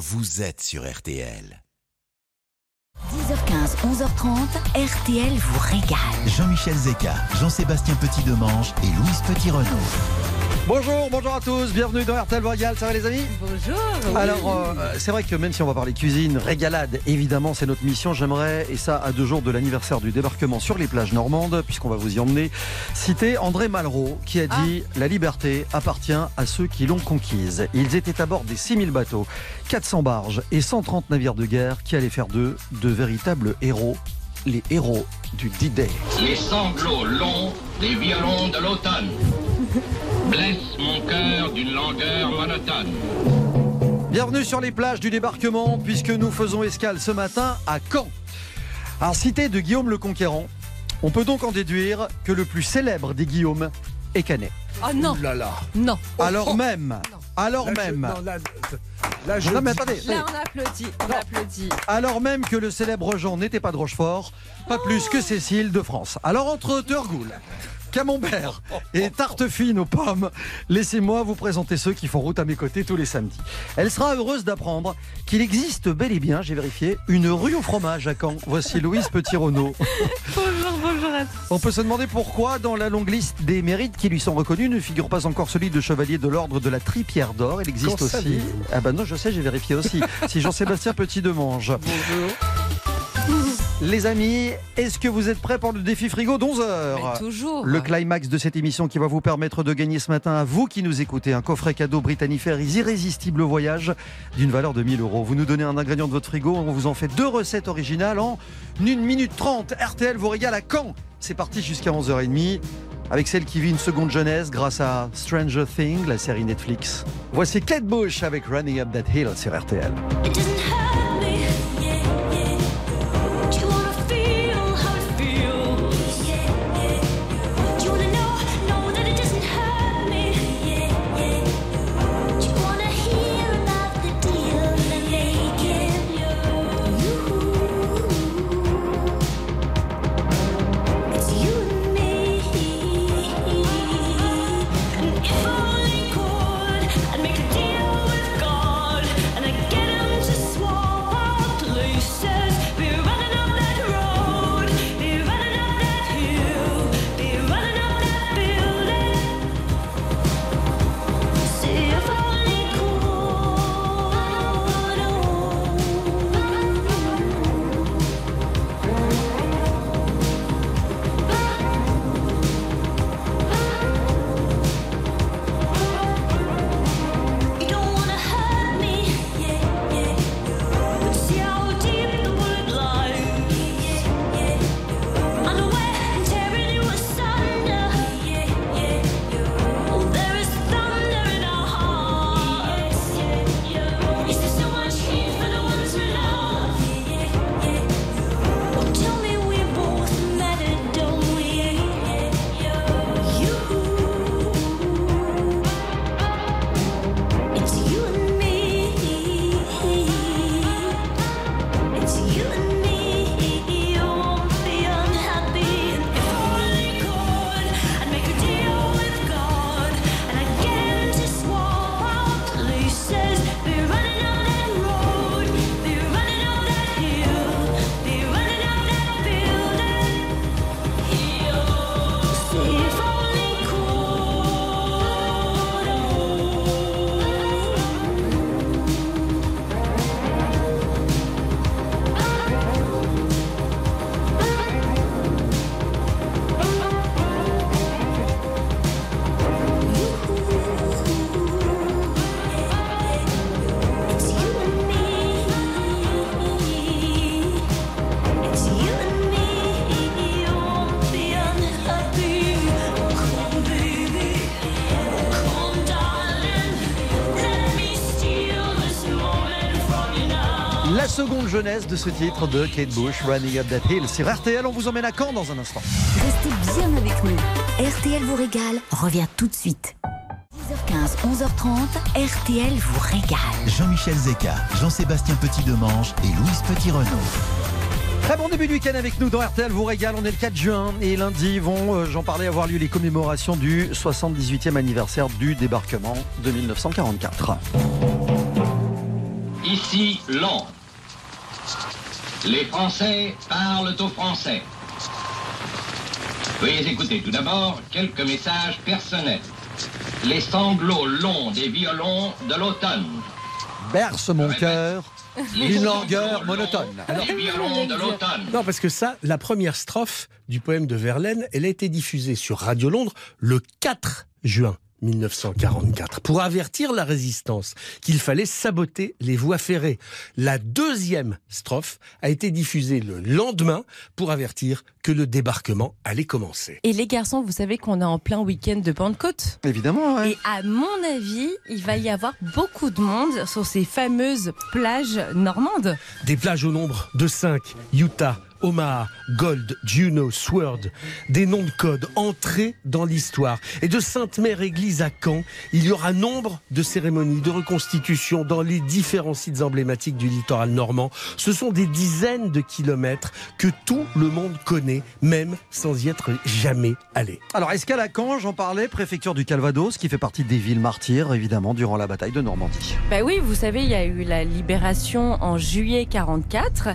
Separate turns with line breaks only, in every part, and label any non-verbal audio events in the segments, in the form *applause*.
vous êtes sur RTL.
10h15, 11h30, RTL vous régale.
Jean-Michel Zeka, Jean-Sébastien Petit-Demange et Louise Petit-Renaud.
Bonjour, bonjour à tous, bienvenue dans RTL Royal, ça va les amis
Bonjour.
Alors, euh, c'est vrai que même si on va parler cuisine, régalade, évidemment, c'est notre mission. J'aimerais, et ça à deux jours de l'anniversaire du débarquement sur les plages normandes, puisqu'on va vous y emmener, citer André Malraux, qui a dit La liberté appartient à ceux qui l'ont conquise. Ils étaient à bord des 6000 bateaux, 400 barges et 130 navires de guerre qui allaient faire d'eux de véritables héros, les héros du D-Day.
Les sanglots longs des violons de l'automne blessent mon cœur d'une langueur monotone.
Bienvenue sur les plages du débarquement, puisque nous faisons escale ce matin à Caen. Alors, cité de Guillaume le Conquérant, on peut donc en déduire que le plus célèbre des Guillaume est Canet.
Oh non,
Ouh là là.
non.
Alors même, alors
Là, je-
même,
non, là, là, je
non mais
dis-
attendez,
Là, on applaudit, on applaudit.
alors même que le célèbre Jean n'était pas de Rochefort, pas plus que Cécile de France. Alors entre Turgoul, Camembert et tarte fine aux pommes, laissez-moi vous présenter ceux qui font route à mes côtés tous les samedis. Elle sera heureuse d'apprendre qu'il existe bel et bien, j'ai vérifié, une rue au fromage à Caen. Voici Louise Petit-Renaud. *laughs*
Bonjour, bonjour à tous.
On peut se demander pourquoi, dans la longue liste des mérites qui lui sont reconnus, ne figure pas encore celui de chevalier de l'ordre de la Tripière d'Or. Il existe aussi. Ah ben non, je sais, j'ai vérifié aussi. *laughs* si Jean-Sébastien Petit-Demange.
Bonjour.
Les amis, est-ce que vous êtes prêts pour le défi frigo d'11
Mais
heures
toujours.
le climax de cette émission qui va vous permettre de gagner ce matin, à vous qui nous écoutez, un coffret cadeau Britannifer irrésistible voyage d'une valeur de 1000 euros. Vous nous donnez un ingrédient de votre frigo, on vous en fait deux recettes originales en 1 minute 30. RTL vous régale à Caen. C'est parti jusqu'à 11h30 avec celle qui vit une seconde jeunesse grâce à Stranger Things, la série Netflix. Voici Kate Bush avec Running Up That Hill sur RTL. Jeunesse de ce titre de Kate Bush, Running Up That Hill. Sur RTL, on vous emmène à Caen dans un instant.
Restez bien avec nous. RTL vous régale revient tout de suite. 10h15, 11h30, RTL vous régale.
Jean-Michel Zeka, Jean-Sébastien Petit-Demange et Louise Petit-Renaud.
Très bon début de week-end avec nous dans RTL vous régale. On est le 4 juin et lundi vont, euh, j'en parlais, avoir lieu les commémorations du 78e anniversaire du débarquement de 1944.
ici Londres. Les Français parlent aux Français. Veuillez écouter tout d'abord quelques messages personnels. Les sanglots longs des violons de l'automne.
Berce mon cœur.
Les
Une langueur monotone.
Des violons de l'automne.
Non, parce que ça, la première strophe du poème de Verlaine, elle a été diffusée sur Radio Londres le 4 juin 1944 pour avertir la résistance qu'il fallait saboter les voies ferrées. La deuxième strophe a été diffusée le lendemain pour avertir que le débarquement allait commencer.
Et les garçons, vous savez qu'on est en plein week-end de Pentecôte
Évidemment, ouais.
Et à mon avis, il va y avoir beaucoup de monde sur ces fameuses plages normandes.
Des plages au nombre de 5, Utah, Omaha, Gold, Juneau, Sword, des noms de code entrés dans l'histoire. Et de Sainte-Mère Église à Caen, il y aura nombre de cérémonies de reconstitution dans les différents sites emblématiques du littoral normand. Ce sont des dizaines de kilomètres que tout le monde connaît, même sans y être jamais allé.
Alors, escale à Caen, j'en parlais, préfecture du Calvados, qui fait partie des villes martyrs, évidemment, durant la bataille de Normandie?
Bah oui, vous savez, il y a eu la libération en juillet 44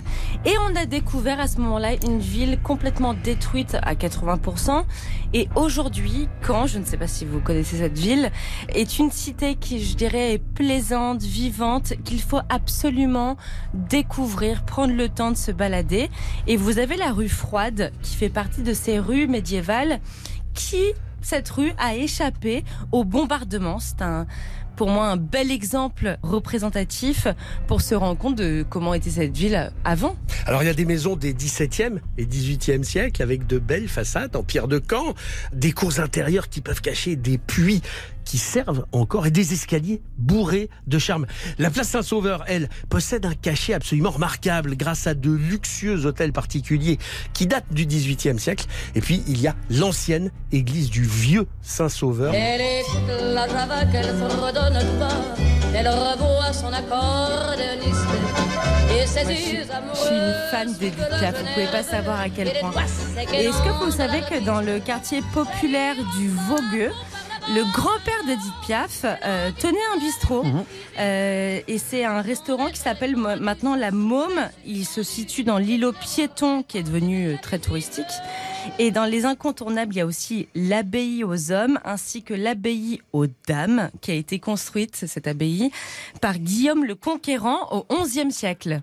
et on a découvert à ce moment-là une ville complètement détruite à 80%. Et aujourd'hui, Caen, je ne sais pas si vous connaissez cette ville, est une cité qui, je dirais, est plaisante, vivante, qu'il faut absolument découvrir, prendre le temps de se balader. Et vous avez la rue Froide qui fait partie de ces rues médiévales qui, cette rue, a échappé au bombardement. C'est un pour moi un bel exemple représentatif pour se rendre compte de comment était cette ville avant.
Alors il y a des maisons des 17e et 18e siècles avec de belles façades en pierre de Caen, des cours intérieures qui peuvent cacher des puits qui servent encore et des escaliers bourrés de charme. La place Saint-Sauveur, elle, possède un cachet absolument remarquable grâce à de luxueux hôtels particuliers qui datent du 18e siècle. Et puis il y a l'ancienne église du vieux Saint-Sauveur.
Elle écoute la java qu'elle redonne tout bas. Elle revoit son accordéoniste et ses
Moi, je, suis,
yeux
je suis une fan d'Edith vous pouvez pas savoir à quel point. Et est-ce que vous savez que dans le quartier populaire du Vogueux, le grand-père d'Edith Piaf euh, tenait un bistrot
Mhm.
Euh, et c'est un restaurant qui s'appelle maintenant la Môme. Il se situe dans l'îlot piéton qui est devenu euh, très touristique. Et dans les incontournables, il y a aussi l'abbaye aux hommes ainsi que l'abbaye aux dames qui a été construite, cette abbaye, par Guillaume le Conquérant au XIe siècle.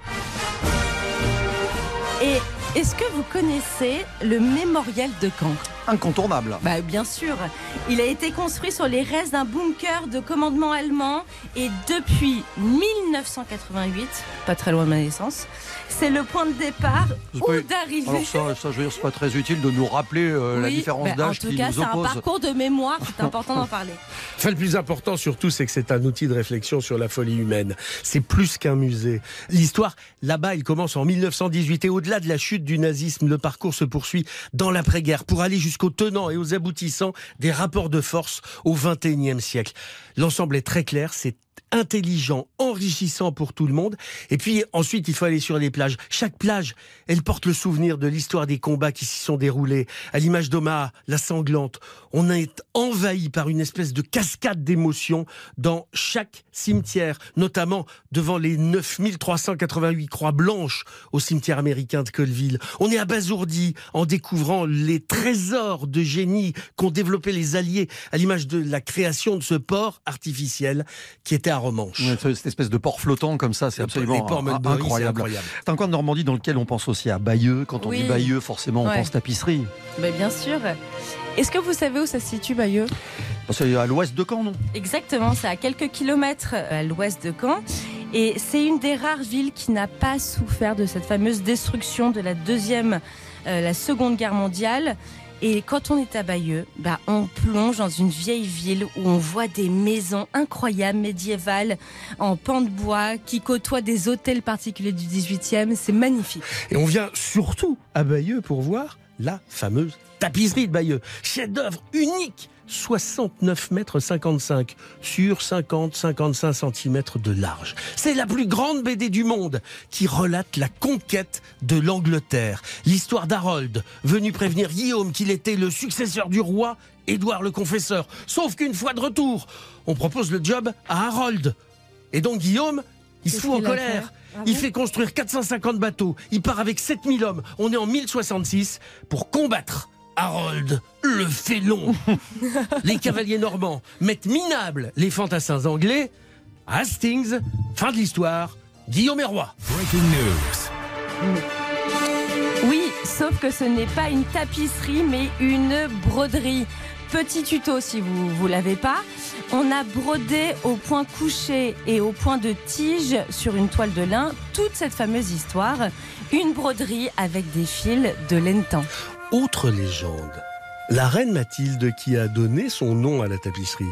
Et est-ce que vous connaissez le mémorial de Caen?
Incontournable.
bah, bien sûr. Il a été construit sur les restes d'un bunker de commandement allemand et depuis 1988, pas très loin de ma naissance, c'est le point de départ ou d'arrivée.
Alors ça, ça, je veux dire, c'est pas très utile de nous rappeler euh, la différence
bah,
d'âge
En tout
qui
cas,
nous
c'est un
oppose.
parcours de mémoire, c'est *laughs* important d'en parler.
Enfin, le plus important surtout, c'est que c'est un outil de réflexion sur la folie humaine. C'est plus qu'un musée. L'histoire, là-bas, elle commence en 1918 et au-delà de la chute du nazisme, le parcours se poursuit dans l'après-guerre pour aller jusqu'aux tenants et aux aboutissants des rapports de force au XXIe siècle. L'ensemble est très clair, c'est intelligent, enrichissant pour tout le monde. Et puis ensuite, il faut aller sur les plages. Chaque plage, elle porte le souvenir de l'histoire des combats qui s'y sont déroulés. À l'image d'Omaha, la sanglante, on est envahi par une espèce de cascade d'émotions dans chaque cimetière, notamment devant les 9388 croix blanches au cimetière américain de Colville. On est abasourdi en découvrant les trésors de génie qu'ont développé les Alliés à l'image de la création de ce port artificiel qui était à Romanche.
Ouais, ce- Cette espèce de port flottant comme ça, c'est
Les
absolument
ports
incroyable.
incroyable.
C'est un coin de Normandie dans lequel on pense aussi à Bayeux. Quand on
Oui.
dit Bayeux, forcément, on
Ouais.
pense tapisserie.
Mais bien sûr. Est-ce que vous savez où ça se situe, Bayeux?
C'est à l'ouest de Caen, non?
Exactement, c'est à quelques kilomètres euh, à l'ouest de Caen. Et c'est une des rares villes qui n'a pas souffert de cette fameuse destruction de la deuxième, euh, la seconde guerre mondiale. Et quand on est à Bayeux, bah, on plonge dans une vieille ville où on voit des maisons incroyables, médiévales, en pan de bois, qui côtoient des hôtels particuliers du 18e. C'est magnifique.
Et on vient surtout à Bayeux pour voir la fameuse tapisserie de Bayeux. Chef-d'œuvre unique 69 mètres 55 sur 50-55 cm de large. C'est la plus grande BD du monde qui relate la conquête de l'Angleterre. L'histoire d'Harold, venu prévenir Guillaume qu'il était le successeur du roi Édouard le Confesseur. Sauf qu'une fois de retour, on propose le job à Harold. Et donc Guillaume, Il se fout en colère.
Ah
il
bon
fait construire 450 bateaux. Il part avec 7000 hommes. On est en 1066 pour combattre Harold le félon. *laughs* les cavaliers normands mettent minables les fantassins anglais. Hastings, fin de l'histoire, Guillaume roi.
Breaking news.
Oui, sauf que ce n'est pas une tapisserie, mais une broderie. Petit tuto si vous vous l'avez pas. On a brodé au point couché et au point de tige sur une toile de lin toute cette fameuse histoire. Une broderie avec des fils de laine.
Autre légende, la reine Mathilde qui a donné son nom à la tapisserie,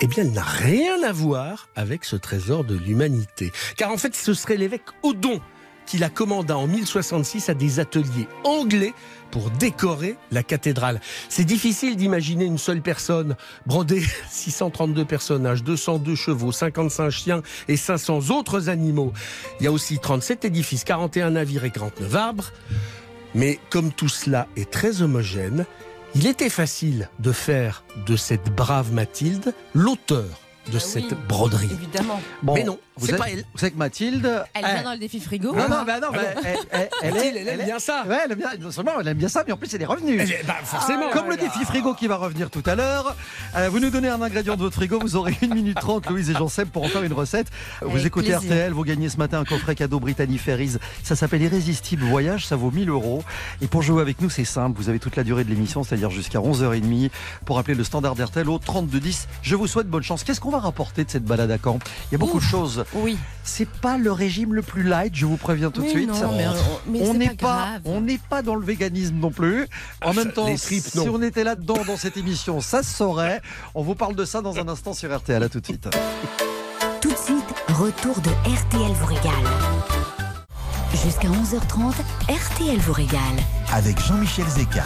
eh bien, elle n'a rien à voir avec ce trésor de l'humanité. Car en fait, ce serait l'évêque Odon qui la commanda en 1066 à des ateliers anglais pour décorer la cathédrale. C'est difficile d'imaginer une seule personne broder *laughs* 632 personnages, 202 chevaux, 55 chiens et 500 autres animaux. Il y a aussi 37 édifices, 41 navires et 49 arbres. Mais comme tout cela est très homogène, il était facile de faire de cette brave Mathilde l'auteur de
Ah
cette
oui,
broderie.
Évidemment.
Bon,
Mais non,
vous
c'est
êtes-
pas elle.
Vous savez que Mathilde.
Elle
Eh.
vient dans le défi frigo.
Non, non, bah non,
Ah
bah,
bon
elle, elle- elle
Mathilde,
est-
elle aime bien ça.
Ouais, elle aime bien, non seulement elle aime bien ça, mais en plus elle est revenue.
Bien, bah, forcément.
Comme le défi frigo qui va revenir tout à l'heure. Euh, vous nous donnez un ingrédient de votre frigo, vous aurez 1 minute 30, Louise et Jean-Seb, pour en faire une recette. Vous
Avec
écoutez
plaisir.
RTL, vous gagnez ce matin un coffret cadeau Brittany Ferries. Ça s'appelle Irrésistible Voyage, ça vaut 1000 euros. Et pour jouer avec nous, c'est simple, vous avez toute la durée de l'émission, c'est-à-dire jusqu'à 11h30, pour appeler le standard d'RTL au 3210. Je vous souhaite bonne chance. Qu'est-ce qu'on va rapporter de cette balade à Caen Il y a beaucoup
Ouf.
de choses.
Oui.
C'est pas le régime le plus light, je vous préviens tout de suite.
non, mais on- mais
on
c'est
n'est
pas
pas,
grave.
on n'est pas dans le véganisme non plus. En
Ah,
même
ça-
temps,
tripes,
si on était là-dedans dans cette émission, ça se saurait. On vous parle de ça dans un instant sur RTL. À tout de suite.
Tout de suite, retour de RTL vous régale. Jusqu'à 11h30, RTL vous régale.
Avec Jean-Michel Zeka.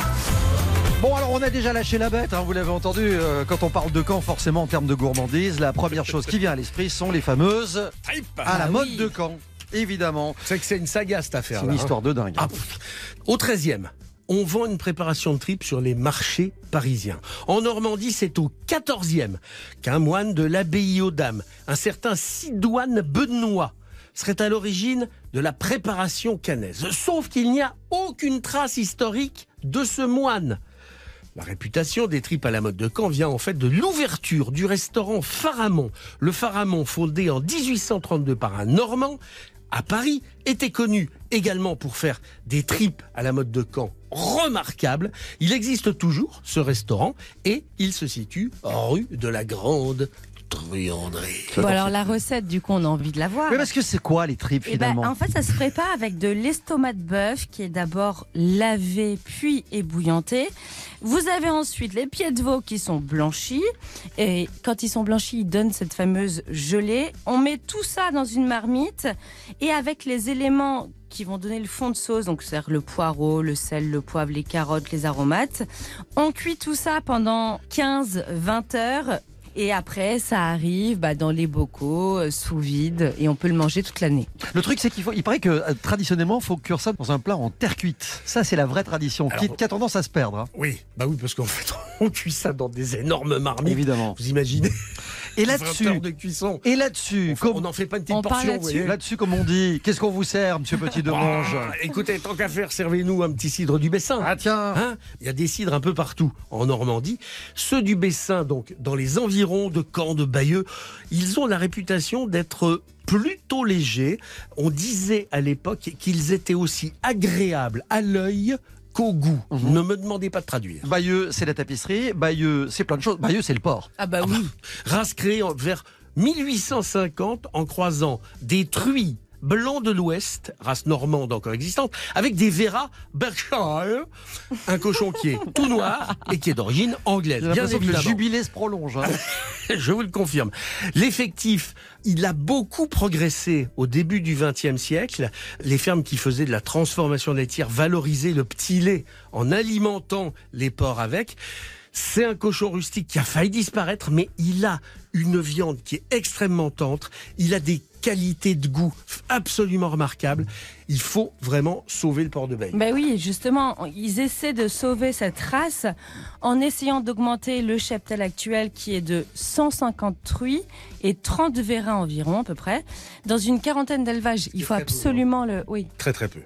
Bon, alors on a déjà lâché la bête, hein, vous l'avez entendu. euh, quand on parle de Caen, forcément en termes de gourmandise, la première chose qui vient à l'esprit sont les fameuses
Trip.
à la
Ah
mode de Caen. Évidemment,
C'est que c'est une saga cette
c'est
affaire.
une histoire de dingue.
Ah. Au 13e, on vend une préparation de tripes sur les marchés parisiens. En Normandie, c'est au 14e qu'un moine de l'abbaye aux Dames, un certain Sidoine Benoît, serait à l'origine de la préparation canaise. Sauf qu'il n'y a aucune trace historique de ce moine. La réputation des tripes à la mode de Caen vient en fait de l'ouverture du restaurant Faramond. Le Faramond, fondé en 1832 par un Normand, à Paris, était connu également pour faire des tripes à la mode de Caen remarquables. Il existe toujours, ce restaurant, et il se situe rue de la Grande
Bon, alors la recette, du coup, on a envie de la voir.
Mais parce que c'est quoi les tripes
Eh ben,
finalement
en fait, ça se prépare avec de l'estomac de bœuf qui est d'abord lavé puis ébouillanté. Vous avez ensuite les pieds de veau qui sont blanchis. Et quand ils sont blanchis, ils donnent cette fameuse gelée. On met tout ça dans une marmite et avec les éléments qui vont donner le fond de sauce, donc c'est le poireau, le sel, le poivre, les carottes, les aromates. On cuit tout ça pendant 15-20 heures. Et après, ça arrive bah, dans les bocaux, euh, sous vide, et on peut le manger toute l'année.
Le truc, c'est qu'il faut, il paraît que euh, traditionnellement, il faut cuire ça dans un plat en terre cuite. Ça, c'est la vraie tradition, qui,
Alors-
qui a tendance à se perdre, hein,
Oui, bah oui, parce qu'en *laughs* fait, on cuit ça dans des énormes marmites.
évidemment.
Vous imaginez?
Et
20
là-dessus,
heures de cuisson.
et là-dessus,
Enfin,
comme,
on n'en fait pas une petite
On
portion,
là-dessus.
comme on dit, qu'est-ce qu'on vous sert, Monsieur Petit de Mange
Ah, écoutez, tant qu'à faire, servez-nous un petit cidre du Bessin.
Ah tiens,
Hein Il y a des cidres un peu partout en Normandie. Ceux du Bessin, donc dans les environs de Caen, de Bayeux, ils ont la réputation d'être plutôt légers. On disait à l'époque qu'ils étaient aussi agréables à l'œil qu'au goût.
Mhm.
Ne me demandez pas de traduire.
Bayeux, c'est la tapisserie. Bayeux, c'est plein de choses. Bayeux, c'est le port.
Ah bah oui.
Race créée en- vers 1850 en croisant des truies blancs de l'Ouest, race normande encore existante, avec des Vera Berkshire, un cochon qui est tout noir et qui est d'origine anglaise. Bien
que le jubilé se prolonge. hein. *laughs*
Je vous le confirme. L'effectif, il a beaucoup progressé au début du XXe siècle. Les fermes qui faisaient de la transformation laitière valorisaient le petit lait en alimentant les porcs avec. C'est un cochon rustique qui a failli disparaître, mais il a une viande qui est extrêmement tendre. Il a des qualités de goût absolument remarquables. Il faut vraiment sauver le port de Baye.
Ben oui, justement, ils essaient de sauver cette race en essayant d'augmenter le cheptel actuel qui est de 150 truies et 30 vérins environ à peu près. Dans une quarantaine d'élevages, il faut
peu, hein.
absolument le... Oui.
Très très peu.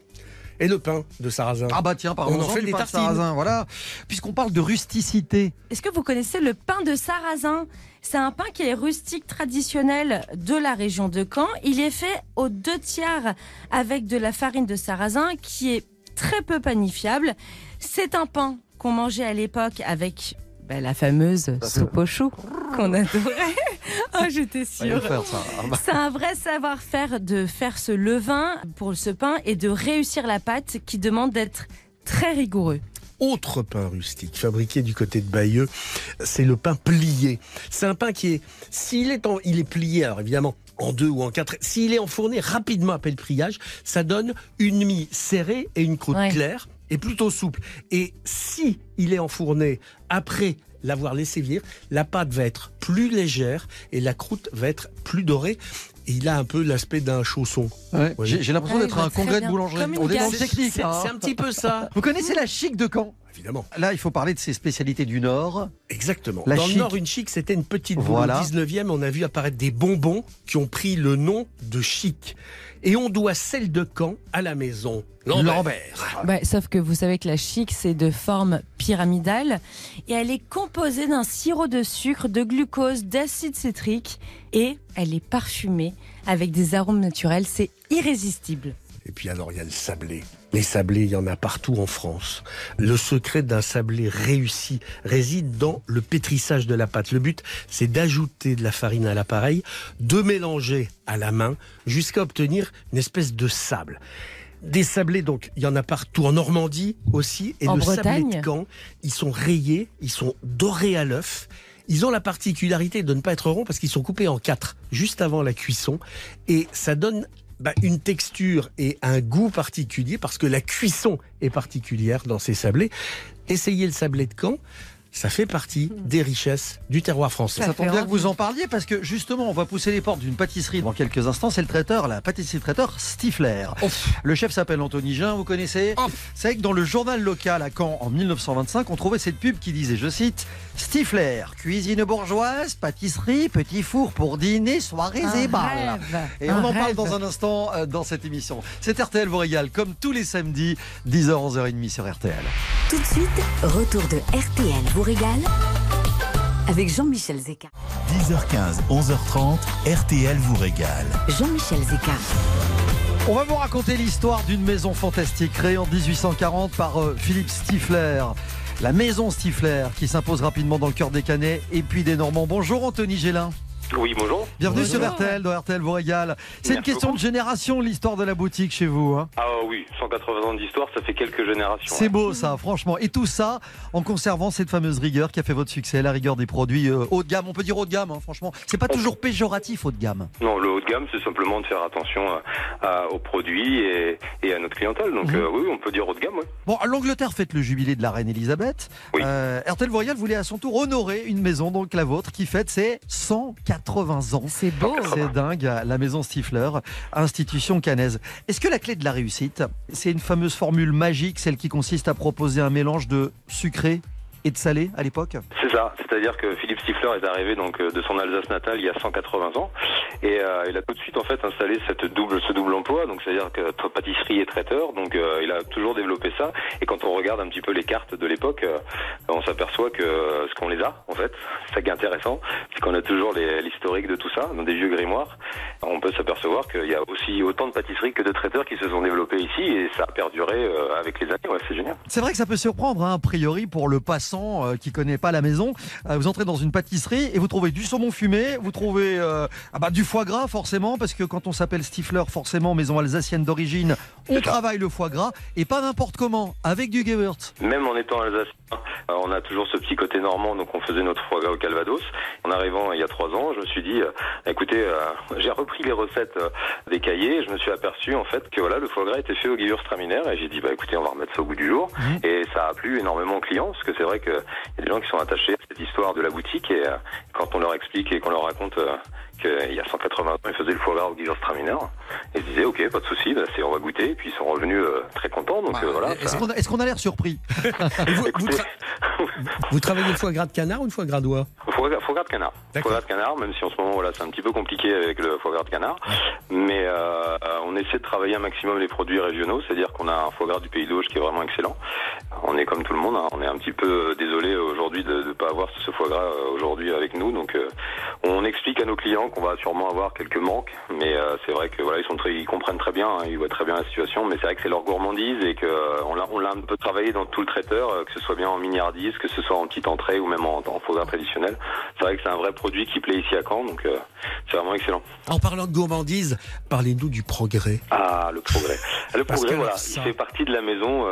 Et le pain de sarrasin.
Ah bah tiens, pardon,
On en fait des tartines.
Sarrasin, voilà. Puisqu'on parle de rusticité,
Est-ce que vous connaissez le pain de sarrasin? C'est un pain qui est rustique traditionnel de la région de Caen. Il est fait aux deux tiers avec de la farine de sarrasin qui est très peu panifiable. C'est un pain qu'on mangeait à l'époque avec ben, la fameuse soupe aux choux qu'on adorait. *laughs* oh, j'étais sûre.
Ah bah,
C'est un vrai savoir-faire de faire ce levain pour ce pain et de réussir la pâte qui demande d'être très rigoureux.
autre pain rustique fabriqué du côté de Bayeux, c'est le pain plié. C'est un pain qui est, s'il est, en, il est plié, alors évidemment en deux ou en quatre, s'il est enfourné rapidement après le pliage, ça donne une mie serrée et une croûte
Ouais.
claire et plutôt souple. Et si il est enfourné après l'avoir laissé vieillir, la pâte va être plus légère et la croûte va être plus dorée. Et il a un peu l'aspect d'un chausson.
ouais. J'ai l'impression
Ouais,
d'être à
vois
un congrès de boulangerie. On est dans le technique.
C'est
hein.
c'est un petit peu ça, *laughs*
Vous connaissez la chic de Caen?
Évidemment.
Là, il faut parler de ses spécialités du Nord.
Exactement.
La
Dans
chic.
le Nord, une chic, c'était une petite boule.
Voilà.
Au 19e, on a vu apparaître des bonbons qui ont pris le nom de chic. Et on doit celle de Caen à la maison Lambert.
Lambert.
Ouais, sauf que vous savez que la chic, c'est de forme pyramidale et elle est composée d'un sirop de sucre, de glucose, d'acide citrique et elle est parfumée avec des arômes naturels. C'est irrésistible.
Et puis alors, il y a le sablé. Les sablés, il y en a partout en France. Le secret d'un sablé réussi réside dans le pétrissage de la pâte. Le but, c'est d'ajouter de la farine à l'appareil, de mélanger à la main jusqu'à obtenir une espèce de sable. Des sablés, donc, il y en a partout en Normandie aussi. Et
En
le sablé
Bretagne
de Caen, ils sont rayés, ils sont dorés à l'œuf. Ils ont la particularité de ne pas être ronds parce qu'ils sont coupés en quatre juste avant la cuisson. Et ça donne bah, une texture et un goût particulier parce que la cuisson est particulière dans ces sablés. Essayez le sablé de Caen, ça fait partie des richesses du terroir français.
Ça
Ça
tombe bien que vous en parliez parce que justement, on va pousser les portes d'une pâtisserie dans quelques instants. C'est le traiteur, la pâtisserie traiteur Stifler. Le chef s'appelle Anthony Gin, vous connaissez C'est vrai que dans le journal local à Caen en 1925, on trouvait cette pub qui disait, je cite, Stifler, cuisine bourgeoise, pâtisserie, petit four pour dîner, soirées et
rêve.
Et
Un
on en parle dans un instant euh, dans cette émission. C'est RTL vous régale comme tous les samedis, 10h, 11h30 sur RTL.
Tout de suite, retour de RTL vous régale avec Jean-Michel Zeka.
10h15, 11h30, RTL vous régale.
Jean-Michel Zeka.
On va vous raconter l'histoire d'une maison fantastique créée en 1840 par euh, Philippe Stifler. La maison Stifler qui s'impose rapidement dans le cœur des Canets et puis des Normands. Bonjour Anthony Gélin.
Oui, bonjour.
Bienvenue
Bonjour.
sur RTL, dans RTL vous régale. C'est une question
beaucoup.
de génération l'histoire de la boutique chez vous. hein.
Ah oui, 180 ans d'histoire, ça fait quelques générations.
C'est beau ça, franchement. Et tout ça en conservant cette fameuse rigueur qui a fait votre succès, la rigueur des produits euh, haut de gamme. On peut dire haut de gamme, hein, franchement. C'est pas toujours péjoratif haut de gamme.
Non, le haut de gamme, c'est simplement de faire attention à- à- aux produits et, et à notre clientèle. Donc
Mhm.
euh, oui, on peut dire haut de gamme, oui.
Bon, l'Angleterre fête le jubilé de la reine Elisabeth.
Oui.
Euh, RTL voulait à son tour honorer une maison, donc la vôtre, qui fête ses 180 ans.
C'est beau.
C'est dingue, la maison Stifler, institution canaise. Est-ce que la clé de la réussite, c'est une fameuse formule magique, celle qui consiste à proposer un mélange de sucré et de salé à l'époque.
C'est ça, c'est-à-dire que Philippe Stifler est arrivé donc euh, de son Alsace natale il y a 180 ans. Et euh, il a tout de suite en fait installé cette double ce double emploi, donc c'est-à-dire que pâtisserie et traiteur, donc euh, il a toujours développé ça. Et quand on regarde un petit peu les cartes de l'époque, euh, on s'aperçoit que ce qu'on les a en fait, c'est ça qui est intéressant, c'est qu'on a toujours l'historique de tout ça dans des vieux grimoires. On peut s'apercevoir qu'il y a aussi autant de pâtisseries que de traiteurs qui se sont développés ici. Et ça a perduré avec les années, ouais, c'est génial.
C'est vrai que ça peut surprendre, hein, a priori, pour le euh, qui connaît pas la maison. Euh, vous entrez dans une pâtisserie et vous trouvez du saumon fumé, vous trouvez euh, ah bah, du foie gras, forcément, parce que quand on s'appelle Stifler, forcément, maison alsacienne d'origine, on travaille le foie gras et pas n'importe comment, avec du Gewürz.
Même en étant Alsace, Euh, On a toujours ce petit côté normand, donc on faisait notre foie gras au Calvados. En arrivant il y a trois ans, je me suis dit, euh, écoutez, euh, j'ai repris les recettes euh, des cahiers et je me suis aperçu en fait que voilà, le foie gras était fait au Gewürztraminer et j'ai dit, bah écoutez, on va remettre ça au goût du jour. Et ça a plu énormément aux clients parce que c'est vrai qu'il y a des gens qui sont attachés à cette histoire de la boutique et quand on leur explique et qu'on leur raconte qu'il y a 180 ans, ils faisaient le foie gras au Gewürztraminer, ils se disaient, ok, pas de souci, bah, on va goûter. Et puis ils sont revenus euh, très contents. Donc euh, voilà.
Est-ce qu'on a, l'air surpris? *laughs*
Vous, vous
Écoutez,
tra- vous travaillez le foie gras de canard ou le foie gras d'oie?
Foie gras, foie gras de canard. Foie gras de canard, même si en ce moment voilà, c'est un petit peu compliqué avec le foie gras de canard, mais euh, on essaie de travailler un maximum les produits régionaux, c'est-à-dire qu'on a un foie gras du Pays d'Auge qui est vraiment excellent. On est comme tout le monde, hein, on est un petit peu désolé aujourd'hui de ne pas avoir ce foie gras aujourd'hui avec nous, donc on explique à nos clients qu'on va sûrement avoir quelques manques, mais euh, c'est vrai que voilà, ils sont très, ils comprennent très bien, hein, ils voient très bien la situation, mais c'est vrai que c'est leur gourmandise et que euh, on l'a, on l'a un peu travaillé dans tout le traiteur, euh, que ce soit bien en miniardise, que ce soit en petite entrée ou même en, en gras traditionnel. C'est vrai que c'est un vrai produit qui plaît ici à Caen, donc c'est vraiment excellent.
En parlant de gourmandise, parlez-nous du progrès.
Ah, le progrès. Le
Parce
progrès, voilà,
ça-
il fait partie de la maison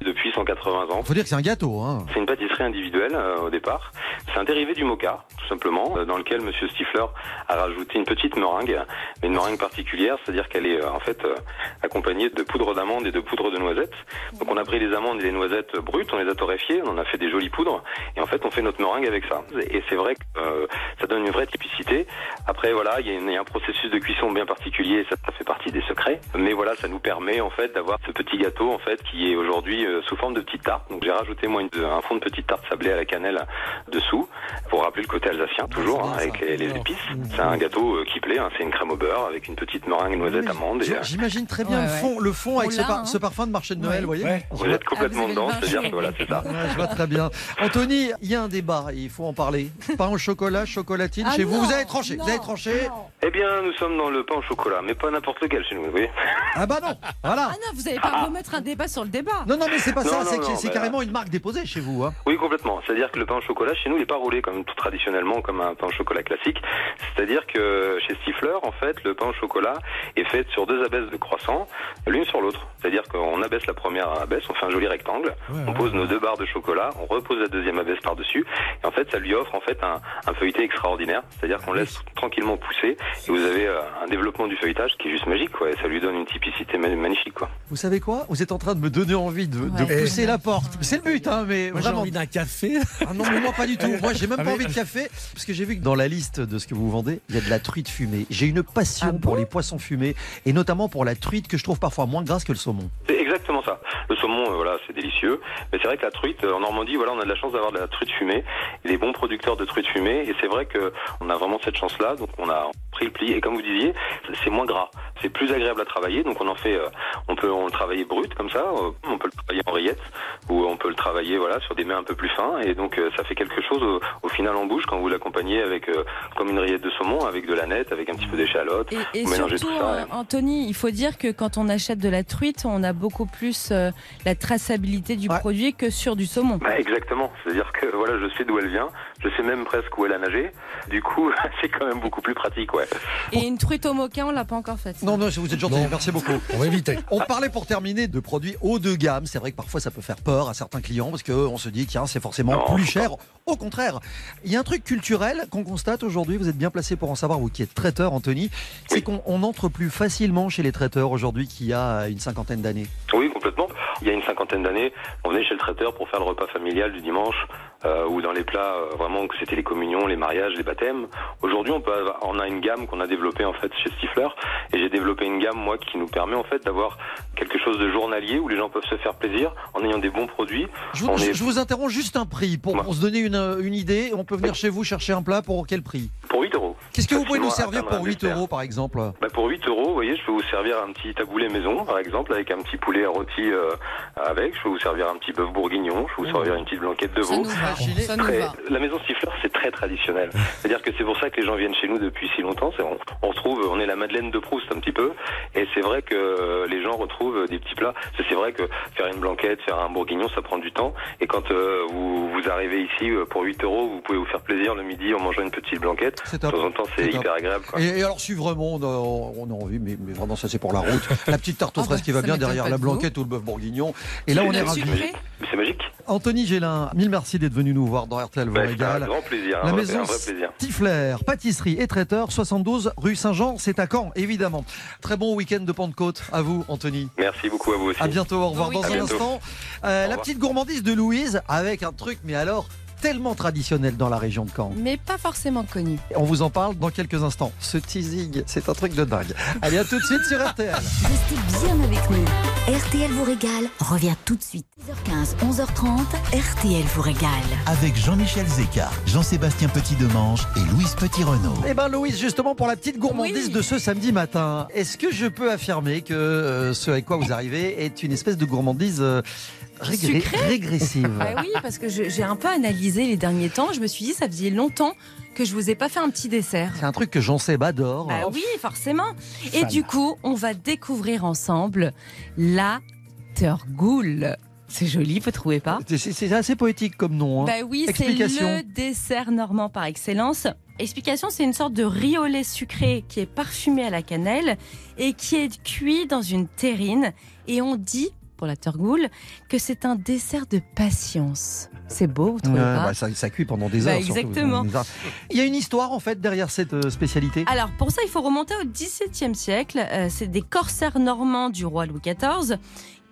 depuis 180 ans.
Faut dire que c'est un gâteau. Hein.
C'est une pâtisserie individuelle au départ. C'est un dérivé du mocha, tout simplement, dans lequel Monsieur Stifler a rajouté une petite meringue, mais une meringue particulière, c'est-à-dire qu'elle est euh, en fait euh, accompagnée de poudre d'amande et de poudre de noisettes. Donc on a pris les amandes et les noisettes brutes, on les a torréfiées, on en a fait des jolies poudres, et en fait on fait notre meringue avec ça. Et c'est vrai que euh, ça donne une vraie typicité. Après voilà, il y, a y un processus de cuisson bien particulier, ça, ça fait partie des secrets. Mais voilà, ça nous permet en fait d'avoir ce petit gâteau en fait qui est aujourd'hui euh, sous forme de petite tarte. Donc j'ai rajouté moi une- un fond de petite tarte sablée à la cannelle dessous pour rappeler le côté alsacien toujours hein, avec les, les épices. C'est un gâteau euh, qui plaît, hein, c'est une crème au beurre avec une petite meringue noisette amande. Et, euh,
J'imagine très bien
Ouais,
le
ouais.
fond, le fond avec ce, par-
hein.
ce parfum de marché de Noël,
Ouais.
vous voyez
Ouais.
vous êtes complètement
Ah, vous avez
dedans, c'est-à-dire que voilà, c'est ça.
Ouais, je vois très bien. Anthony, il y a un débat, il faut en parler. Pain au chocolat, chocolatine,
Ah
chez vous,
non,
vous avez tranché,
non,
vous avez tranché.
non.
Eh bien, nous sommes dans le pain au chocolat, mais pas n'importe lequel chez nous, vous voyez. *laughs*
Ah bah non, voilà.
Ah non, vous n'allez pas remettre un débat sur le débat.
Non, non, mais c'est pas
Non,
ça, c'est
bah-
carrément une marque déposée chez vous. Hein.
Oui, complètement. C'est-à-dire que le pain au chocolat, chez nous, il n'est pas roulé comme tout traditionnellement, comme un pain au chocolat classique. C'est-à-dire que chez Stifler, en fait, le pain au chocolat est fait sur deux abaisses de croissant, l'une sur l'autre. C'est-à-dire qu'on abaisse la première abaisse, on fait un joli rectangle, on pose nos deux barres de chocolat, on repose la deuxième abaisse par-dessus, et en fait, ça lui offre en fait un, un feuilleté extraordinaire. C'est-à-dire qu'on laisse tranquillement pousser, et vous avez euh, un développement du feuilletage qui est juste magique, quoi. Et ça lui donne une typicité ma- magnifique, quoi.
Vous savez quoi? Vous êtes en train de me donner envie de, pousser la porte. C'est le but, hein, mais
Moi j'ai
vraiment.
envie d'un café.
Ah non, mais moi pas du tout. Moi, j'ai même
Ah
pas envie de café, parce que j'ai vu que dans la liste de ce que vous vendez, il y a de la truite fumée. J'ai une passion
Ah bon
pour les poissons fumés, et notamment pour la truite que je trouve parfois moins grasse que le saumon.
C'est exactement ça. Le saumon, euh, voilà, c'est délicieux. Mais c'est vrai que la truite, euh, en Normandie, voilà, on a de la chance d'avoir de la truite fumée, des bons producteurs de truite fumée. Et c'est vrai que on a vraiment cette chance-là. Donc on a pris le pli. Et comme vous disiez, c'est moins gras. C'est plus agréable à travailler. Donc on en fait, euh, on peut on le travailler brut comme ça. euh, on peut le travailler en rillettes, ou on peut le travailler, voilà, sur des mets un peu plus fins. Et donc euh, ça fait quelque chose au, au final en bouche quand vous l'accompagnez avec euh, comme une rillette de saumon, avec de la nette, avec un petit peu d'échalote.
Et, et surtout,
tout ça,
euh,
ouais.
Anthony, il faut dire que quand on achète de la truite, on a beaucoup plus euh, la traçabilité du
Ouais.
produit que sur du saumon.
Bah, exactement. C'est-à-dire que voilà, je sais d'où elle vient, je sais même presque où elle a nagé. Du coup, *laughs* c'est quand même beaucoup plus pratique, ouais.
Et une truite au mocha, on l'a pas encore faite.
Non, non, vous êtes gentil, merci beaucoup.
On va éviter. *laughs*
On parlait pour terminer de produits haut de gamme. C'est vrai que parfois ça peut faire peur à certains clients parce qu'on se dit, tiens, c'est forcément
Non,
plus cher. Au contraire, il y a un truc culturel qu'on constate aujourd'hui. Vous êtes bien placé pour en savoir, vous qui êtes traiteur, Anthony. C'est
Oui.
qu'on on entre plus facilement chez les traiteurs aujourd'hui qu'il y a une cinquantaine d'années.
Oui, complètement. Il y a une cinquantaine d'années, on venait chez le traiteur pour faire le repas familial du dimanche, euh, ou dans les plats euh, vraiment que c'était les communions, les mariages, les baptêmes. Aujourd'hui, on, peut, avoir- on a une gamme qu'on a développée en fait chez Stifler, et j'ai développé une gamme moi qui nous permet en fait d'avoir quelque chose de journalier où les gens peuvent se faire plaisir en ayant des bons produits.
Je vous,
On
je-
est-
je vous interromps juste un prix pour,
Ouais.
pour se donner une, une idée. On peut venir chez vous chercher un plat pour quel prix?
Pour 8 euros.
Qu'est-ce que vous pouvez nous servir pour
un
8
dessert.
euros par exemple?
Bah pour 8 euros, vous voyez, je peux vous servir un petit taboulé maison, par exemple, avec un petit poulet rôti euh, avec. Je peux vous servir un petit bœuf bourguignon. Je peux vous servir une petite blanquette de
Ça
veau.
nous va.
Imaginez-
Ça nous
Très-
va.
la maison Stifler, c'est très traditionnel. C'est-à-dire que c'est pour ça que les gens viennent chez nous depuis si longtemps. On, on retrouve, on est la Madeleine de Proust un petit peu, et c'est vrai que euh, les gens retrouvent des petits plats. C'est vrai que faire une blanquette, faire un bourguignon, ça prend du temps. Et quand euh, vous, vous arrivez ici euh, pour 8 euros, vous pouvez vous faire plaisir le midi en mangeant une petite blanquette.
C'est
De temps en temps, c'est hyper agréable. Quoi.
Et, et alors, si vraiment on a, on a envie, mais, mais vraiment, ça c'est pour la route. *laughs* La petite tarte aux
Ah
fraises
bah,
qui va bien derrière la blanquette ou le bœuf bourguignon. Et là, on est ravis.
C'est magique.
Anthony Gélin, mille merci d'être venu nous voir dans RTL
Bah, un grand plaisir.
La maison. Stifler, pâtisserie et traiteur, 72 rue Saint-Jean, c'est à Caen, évidemment. Très bon week-end de Pentecôte à vous, Anthony.
Merci beaucoup à vous aussi.
À bientôt, au revoir.
Bon
Dans un instant, euh, la petite gourmandise de Louise avec un truc, mais alors tellement traditionnel dans la région de Caen.
Mais pas forcément connu.
On vous en parle dans quelques instants. Ce teasing, c'est un truc de dingue. Allez, à tout de suite sur RTL.
Restez bien avec nous. RTL vous régale revient tout de suite. 10h15, 11h30, RTL vous régale.
Avec Jean-Michel Zeka, Jean-Sébastien Petit-Demange et Louise Petit-Renault.
Eh ben Louise, justement pour la petite gourmandise
Oui.
de ce samedi matin, est-ce que je peux affirmer que euh, ce avec quoi vous arrivez est une espèce de gourmandise euh, régré-
Sucrée
régressive
Ah oui, parce que j'ai un peu analysé les derniers temps. Je me suis dit, ça faisait longtemps que je vous ai pas fait un petit dessert.
C'est un truc que Jean-Seb adore.
Bah oui, forcément. Et du coup, on va découvrir ensemble la Turgoule. C'est joli, vous trouvez pas?
C'est- assez poétique comme nom. hein.
Bah oui, c'est
Explication.
le dessert normand par excellence. Explication, c'est une sorte de riz au lait sucré qui est parfumé à la cannelle et qui est cuit dans une terrine. Et on dit, pour la Turgoule, que c'est un dessert de patience. C'est beau, vous trouvez
Ouais,
pas
bah, ça, ça cuit pendant des
Bah,
heures. surtout.
exactement.
Il y a une histoire en fait derrière cette euh, spécialité?
Alors pour ça, il faut remonter au XVIIe siècle. Euh, c'est des corsaires normands du roi Louis XIV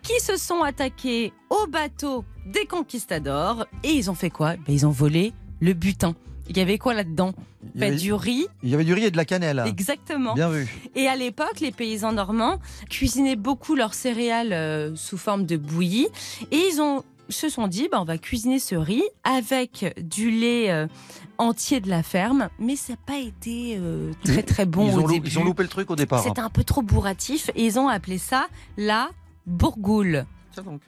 qui se sont attaqués au bateau des conquistadors et ils ont fait quoi? Ben, Ils ont volé le butin. Il y avait quoi là-dedans?
Avait,
Du riz,
il y avait du riz et de la cannelle.
exactement.
Bien vu.
Et à l'époque, les paysans normands cuisinaient beaucoup leurs céréales euh, sous forme de bouillie. Et ils ont, se sont dit, bah, on va cuisiner ce riz avec du lait euh, entier de la ferme. Mais ça n'a pas été euh, très très bon
ils,
au
ont
début.
ils ont loupé le truc au départ.
C'était un peu trop bourratif et ils ont appelé ça la bourgoule.
Tiens donc.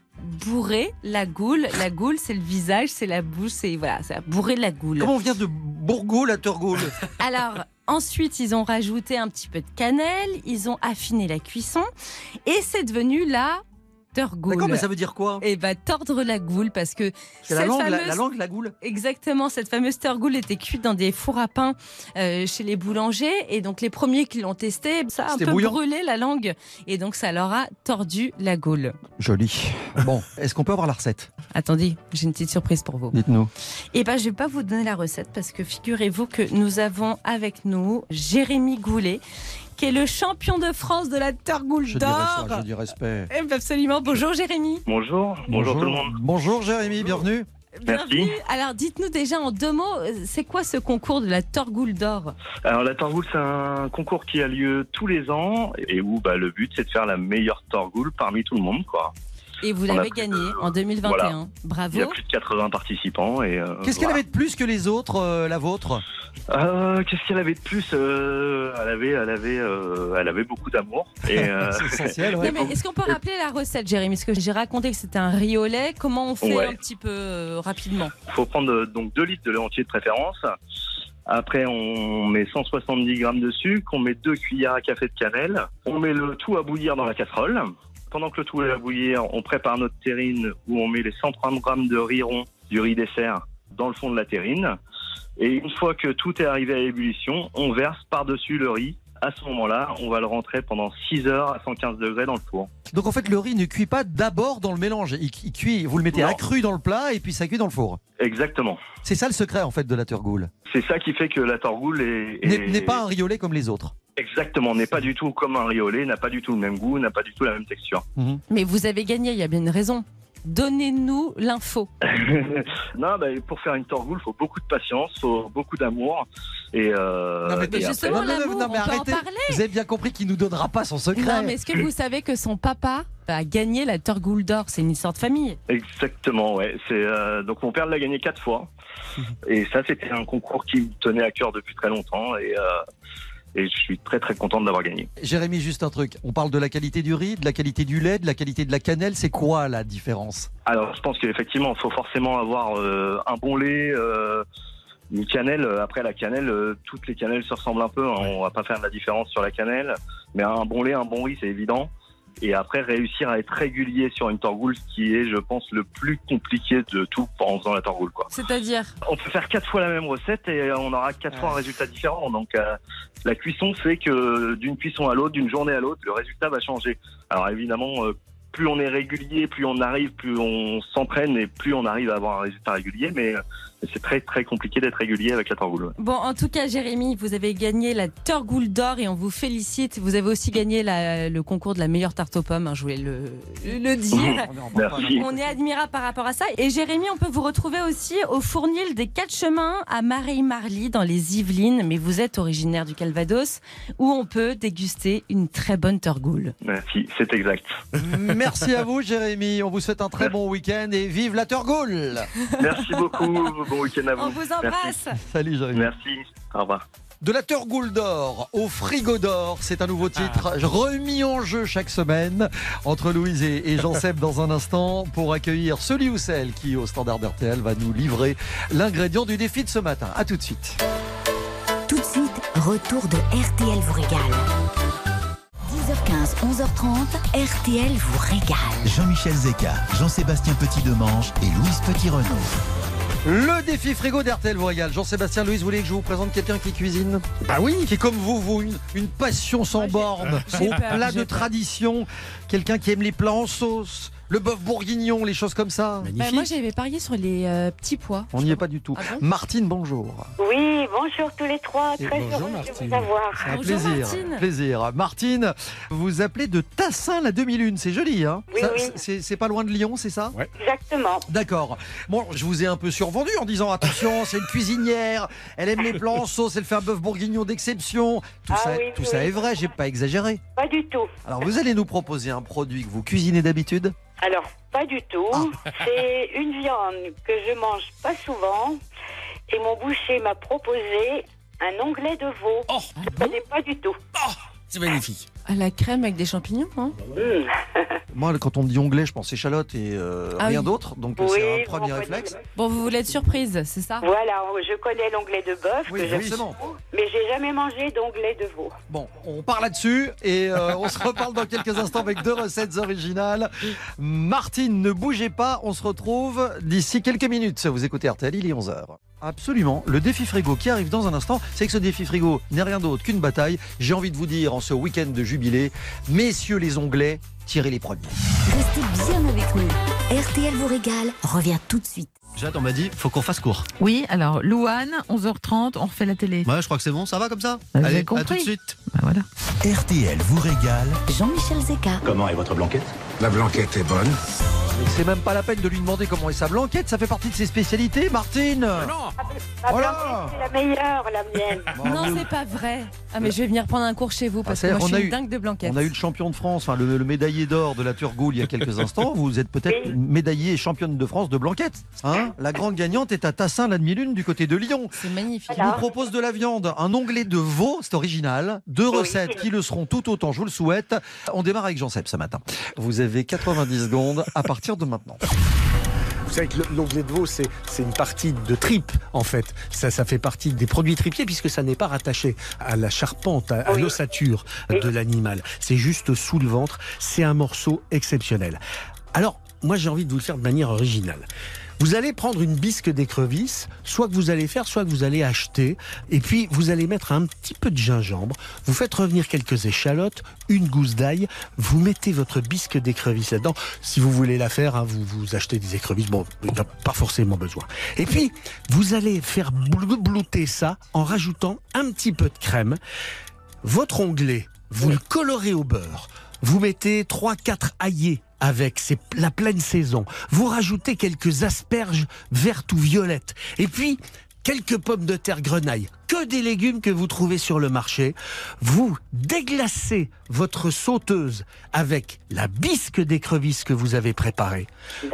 Bourrer la goule. La goule, c'est le visage, c'est la bouche, c'est voilà, c'est bourrer la goule.
Comment on vient de Bourgoul à Turgoul
Alors, ensuite, ils ont rajouté un petit peu de cannelle, ils ont affiné la cuisson et c'est devenu la turgoule.
D'accord, mais ça veut dire quoi?
Et bah tordre la goule parce que
C'est la
cette
langue, la,
fameuse-
la langue, la goule
Exactement, cette fameuse turgoule était cuite dans des fours à pain euh, chez les boulangers et donc les premiers qui l'ont testé, ça a un peu
bouillant.
brûlé la langue et donc ça leur a tordu la goule.
Joli. Bon, est-ce qu'on peut avoir la recette?
Attendez, j'ai une petite surprise pour vous.
Dites-nous.
Eh ben, je vais pas vous donner la recette parce que figurez-vous que nous avons avec nous Jérémy Goulet, qui est le champion de France de la
dirais
d'or.
je dis respect.
Eh ben, absolument. Bonjour Jérémy.
Bonjour, bonjour, tout le monde.
Bonjour Jérémy, bienvenue.
Merci.
Bienvenue. Alors, dites-nous déjà en deux mots, euh, c'est quoi ce concours de la Turgoule d'or
Alors la Torgoule, c'est un concours qui a lieu tous les ans et où bah, le but c'est de faire la meilleure Torgoule parmi tout le monde. Quoi.
Et vous l'avez gagné
de-
en 2021.
voilà.
Bravo.
Il y a plus de 80 participants et euh,
Qu'est-ce qu'elle avait de plus que les autres, euh, la vôtre?
Euh, Qu'est-ce qu'elle avait de plus Euh, Elle avait, elle avait, euh, elle avait beaucoup d'amour et *laughs* euh,
C'est essentiel,
Non,
ouais.
mais est-ce qu'on peut rappeler la recette, Jérémy? Parce que j'ai raconté que c'était un riz au lait. Comment on fait
Ouais.
un petit peu euh, rapidement?
Faut prendre euh, donc 2 litres de lait entier de préférence. Après, on met 170 grammes de sucre, on met 2 cuillères à café de cannelle, on met le tout à bouillir dans la casserole. Pendant que le tout est à bouillir, on prépare notre terrine où on met les 130 grammes de riz rond, du riz dessert, dans le fond de la terrine. Et une fois que tout est arrivé à l'ébullition, on verse par-dessus le riz. À ce moment-là, on va le rentrer pendant 6 heures à 115 degrés dans le four.
Donc en fait, le riz ne cuit pas d'abord dans le mélange. Il, il cuit, vous le mettez
Non.
accru dans le plat et puis ça cuit dans le four.
Exactement.
C'est ça le secret en fait de la turgoule.
C'est ça qui fait que la torgoule est,
N'est
est-
n'est pas un riz au lait comme les autres.
Exactement, n'est pas du tout comme un riz au lait, n'a pas du tout le même goût, n'a pas du tout la même texture.
Mais vous avez gagné, il y a bien une raison. Donnez-nous l'info. *laughs*
non, bah, pour faire une torgoule, il faut beaucoup de patience, faut beaucoup d'amour. Et, euh,
Non, mais
et
justement, l'amour,
non,
on
mais
peut en
arrêtez.
parler.
Vous avez bien compris qu'il nous donnera pas son secret.
Non, mais est-ce que vous savez que son papa a gagné la Turgoule d'or? C'est une histoire de famille.
Exactement, ouais. C'est euh, donc mon père l'a gagné quatre fois. *laughs* Et ça, c'était un concours qui me tenait à cœur depuis très longtemps. Et, euh, et je suis très très content de l'avoir gagné.
Jérémy, juste un truc. On parle de la qualité du riz, de la qualité du lait, de la qualité de la cannelle. C'est quoi la différence?
Alors, je pense qu'effectivement, il faut forcément avoir euh, un bon lait, euh, une cannelle. Après, la cannelle, euh, toutes les cannelles se ressemblent un peu. hein. On va pas faire de la différence sur la cannelle. Mais un bon lait, un bon riz, c'est évident. Et après, réussir à être régulier sur une torgoule, ce qui est, je pense, le plus compliqué de tout en faisant la torgoule. Quoi.
C'est-à-dire
On peut faire quatre fois la même recette et on aura quatre fois un résultat différent. Donc euh, la cuisson fait que d'une cuisson à l'autre, d'une journée à l'autre, le résultat va changer. Alors évidemment, euh, plus on est régulier, plus on arrive, plus on s'entraîne et plus on arrive à avoir un résultat régulier. Mais euh, c'est très très compliqué d'être régulier avec la torgoule.
Bon, en tout cas, Jérémy, vous avez gagné la Torgoule d'or et on vous félicite. Vous avez aussi gagné la- le concours de la meilleure tarte aux pommes, hein, je voulais le, le dire. *laughs*
Merci.
On est admirable par rapport à ça. Et Jérémy, on peut vous retrouver aussi au fournil des quatre chemins à Marie-Marly dans les Yvelines. Mais vous êtes originaire du Calvados où on peut déguster une très bonne Torgoule.
Merci, c'est exact.
Merci à vous, Jérémy. On vous souhaite un très bon week-end et vive la Turgoule.
Merci beaucoup. Bon week-end à vous.
On vous embrasse.
Salut, Jérémy.
Merci. Au revoir.
De la Turgoule d'or au frigo d'or, c'est un nouveau titre remis en jeu chaque semaine entre Louise et, et Jean-Seb dans un instant pour accueillir celui ou celle qui, au standard RTL, va nous livrer l'ingrédient du défi de ce matin. A tout de suite.
Tout de suite, retour de RTL vous régale. 10h15, 11h30, RTL vous régale.
Jean-Michel Zeka, Jean-Sébastien Petit-Demange et Louise Petit-Renaud.
Le défi frigo d'RTL vous régale. Jean-Sébastien Louise, vous voulez que je vous présente quelqu'un qui cuisine
Bah oui.
Qui est comme vous, vous, une, une passion sans borne,
j'ai
au plat de
peur.
tradition, quelqu'un qui aime les plats en sauce, le bœuf bourguignon, les choses comme ça.
Bah, moi, j'avais parié sur les euh, petits pois.
On n'y est pas du tout.
Ah bon
Martine, bonjour.
Oui, bonjour tous les trois.
Et
Très
bonjour,
de vous avoir.
Un
Bonjour,
plaisir.
Martine.
plaisir. Martine, vous appelez de Tassin la demi-lune, c'est joli, hein
Oui, oui.
c'est- pas loin de Lyon, c'est ça
Exactement.
D'accord. Bon, je vous ai un peu survendu en disant attention, c'est une cuisinière, elle aime les plats en sauce, elle fait un bœuf bourguignon d'exception. Tout
Ah
ça,
oui,
tout
oui,
ça est vrai, j'ai pas exagéré.
Pas du tout.
Alors vous allez nous proposer un produit que vous cuisinez d'habitude?
Alors, pas du tout.
Ah. *laughs*
C'est une viande que je mange pas souvent. Et mon boucher m'a proposé un onglet de veau.
Oh,
Je ne connais pas du tout.
c'est magnifique.
À la crème avec des champignons, hein
Hmm.
Moi, quand on me dit onglet, je pense échalote et euh,
Ah
rien
oui.
d'autre. Donc
Oui,
c'est un premier réflexe.
Bon, vous voulez être surprise, c'est ça?
Voilà, je connais l'onglet de bœuf
Oui,
que j'aime
forcément.
beaucoup, mais j'ai jamais mangé d'onglet de veau.
Bon, on part là-dessus et euh, on se reparle dans quelques instants avec deux recettes originales. Martine, ne bougez pas, on se retrouve d'ici quelques minutes. Vous écoutez RTL, il est 11h. Absolument, le défi frigo qui arrive dans un instant, c'est que ce défi frigo n'est rien d'autre qu'une bataille. J'ai envie de vous dire en ce week-end de jubilé, messieurs les onglets, tirez les premiers.
Restez bien avec nous. RTL vous régale revient tout de suite.
Jade, on m'a dit, faut qu'on fasse court.
Oui, alors Louane, 11h30, on refait la télé.
Ouais, je crois que c'est bon, ça va comme ça
Bah,
Allez, à tout de suite.
Bah, voilà.
RTL vous régale.
Jean-Michel Zeka.
Comment est votre blanquette?
La blanquette est bonne.
C'est même pas la peine de lui demander comment est sa blanquette, ça fait partie de ses spécialités, Martine.
Non.
Ma
Voilà.
c'est la meilleure, la mienne.
Non, c'est pas vrai. Ah, mais je vais venir prendre un cours chez vous parce
Ah,
que moi,
c'est-
je
on a
suis
eu-
dingue de blanquette.
On a eu le champion de France, enfin le, le médaillé d'or de la Turgoule il y a quelques *laughs* instants. Vous êtes peut-être
Oui.
médaillé et championne de France de blanquette. Hein la grande gagnante est à Tassin, la demi-lune, du côté de Lyon.
C'est magnifique.
Qui vous propose de la viande, un onglet de veau, c'est original. Deux
Oui.
recettes qui le seront tout autant, je vous le souhaite. On démarre avec Jean ce matin. Vous avez 90 secondes à partir de maintenant.
Vous savez que le- l'onglet de veau, c'est c'est une partie de tripe, en fait. Ça, ça fait partie des produits tripiers, puisque ça n'est pas rattaché à la charpente, à, à l'ossature de l'animal. C'est juste sous le ventre. C'est un morceau exceptionnel. Alors, moi, j'ai envie de vous le faire de manière originale. Vous allez prendre une bisque d'écrevisse, soit que vous allez faire, soit que vous allez acheter, et puis vous allez mettre un petit peu de gingembre, vous faites revenir quelques échalotes, une gousse d'ail, vous mettez votre bisque d'écrevisse là-dedans. Si vous voulez la faire, hein, vous, vous achetez des écrevisses, bon, il n'y a pas forcément besoin. Et puis, vous allez faire blou- blouter ça en rajoutant un petit peu de crème. Votre onglet, vous le colorez au beurre. Vous mettez 3-4 aillés avec, c'est la pleine saison. Vous rajoutez quelques asperges vertes ou violettes. Et puis, quelques pommes de terre grenaille. Que des légumes que vous trouvez sur le marché. Vous déglacez votre sauteuse avec la bisque d'écrevisse que vous avez préparée.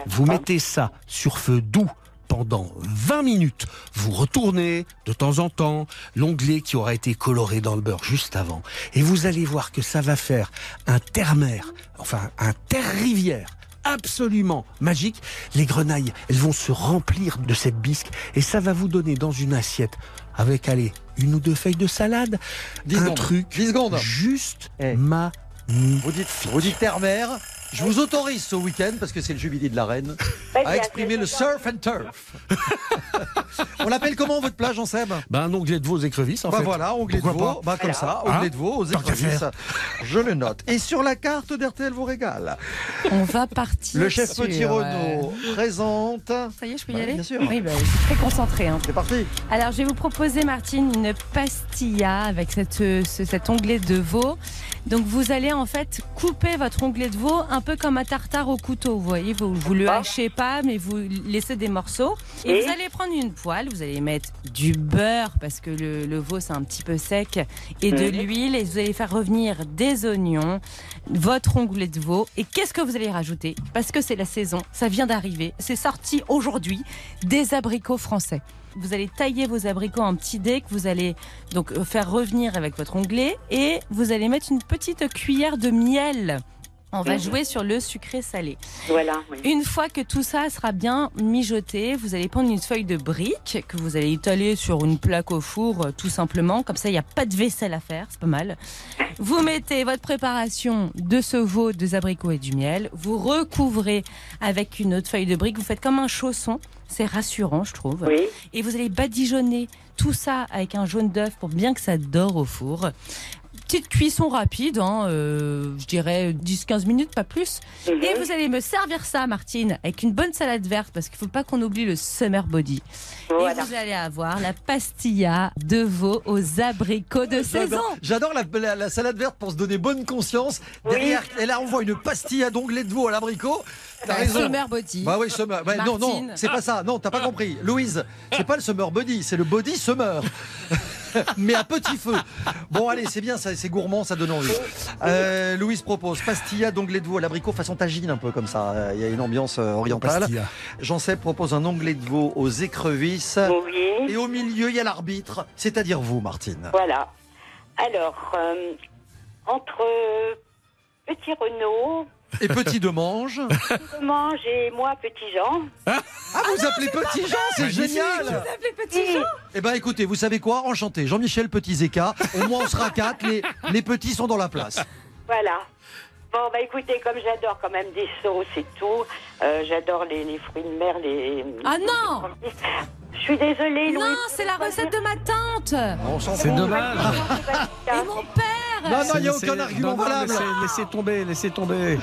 Vous mettez ça sur feu doux pendant 20 minutes. Vous retournez de temps en temps l'onglet qui aura été coloré dans le beurre juste avant. Et vous allez voir que ça va faire un terre-mer, enfin un terre-rivière absolument magique. Les grenailles, elles vont se remplir de cette bisque et ça va vous donner dans une assiette avec, allez, une ou deux feuilles de salade,
10
un
secondes.
truc
10 secondes.
juste
Eh. Vous dites, vous dites terre-mer. Je vous autorise ce week-end, parce que c'est le jubilé de la reine, à exprimer le surf and turf. *laughs* On l'appelle comment votre plage, en Seb
Bah, un onglet de vos écrevisses, en
bah
fait.
voilà, onglet de
Pourquoi
veau, bah comme ça,
Hein
onglet de veau aux écrevisses. Je le note. Et sur la carte d'RTL vous régale.
On va partir.
Le chef
sur,
Petit
euh,
Renault présente.
Ça y est, je peux y
Ouais,
aller
bien sûr.
Oui, bah, je suis très concentrée. hein.
C'est parti.
Alors, je vais vous proposer, Martine, une pastilla avec cette, euh, ce- cet onglet de veau. Donc, vous allez en fait couper votre onglet de veau un peu comme un tartare au couteau. Vous voyez, vous, vous le hachez pas, mais vous laissez des morceaux. Et,
Et
vous allez prendre une poêle, vous allez mettre du beurre parce que le, le veau c'est un petit peu sec et de l'huile et vous allez faire revenir des oignons, votre onglet de veau. Et qu'est-ce que vous allez rajouter? Parce que c'est la saison, ça vient d'arriver, c'est sorti aujourd'hui, des abricots français. Vous allez tailler vos abricots en petits dés que vous allez donc faire revenir avec votre onglet et vous allez mettre une petite cuillère de miel. On va
Mhm.
jouer sur le sucré salé.
Voilà. oui.
Une fois que tout ça sera bien mijoté, vous allez prendre une feuille de brique que vous allez étaler sur une plaque au four, euh, tout simplement. Comme ça, il n'y a pas de vaisselle à faire, c'est pas mal. Vous mettez votre préparation de ce veau, des abricots et du miel. Vous recouvrez avec une autre feuille de brique. Vous faites comme un chausson. C'est rassurant, je trouve.
Oui.
Et vous allez badigeonner tout ça avec un jaune d'œuf pour bien que ça dore au four. Petite cuisson rapide, hein, euh, je dirais 10-15 minutes, pas plus.
Mhm.
Et vous allez me servir ça, Martine, avec une bonne salade verte, parce qu'il faut pas qu'on oublie le summer body.
Voilà.
Et vous allez avoir la pastilla de veau aux abricots de saison.
J'adore- la, la- la salade verte pour se donner bonne conscience. Derrière, elle envoie une pastille à d'onglet de veau à l'abricot. T'as
Bah,
raison.
Summer body.
Bah oui, summer. Ouais, non, non, c'est pas ça. Non, t'as pas compris. Louise, c'est pas le summer body, c'est le body summer. *laughs* Mais à petit feu. Bon, allez, c'est bien, c'est gourmand, ça donne envie. Euh, Louise propose pastilla d'onglet de veau à l'abricot façon tagine, un peu comme ça. Euh, Il y a une ambiance euh, orientale.
Pastilla.
Jean-Seb propose un onglet de veau aux écrevisses.
Oui.
Et au milieu, il y a l'arbitre, c'est-à-dire vous, Martine.
Voilà. Alors, euh, entre Petit Renault,
Et petit de mange.
Mange et moi, Petit Jean.
Ah, vous appelez Petit Jean, c'est génial
Petit Jean
Eh ben écoutez, vous savez quoi? Enchanté. Jean-Michel Petit Zeka. Au moins on sera quatre. Les, les petits sont dans la place.
Voilà. Bon, bah écoutez, comme j'adore quand même des sauces et tout, euh, j'adore les, les fruits de mer, les...
Ah non
Je suis désolée, Louis.
Non, c'est la recette de ma tante
On s'en
C'est dommage.
et mon père.
Non, non, il n'y a aucun argument
non, non,
valable.
laissez, laissez tomber, laissez tomber.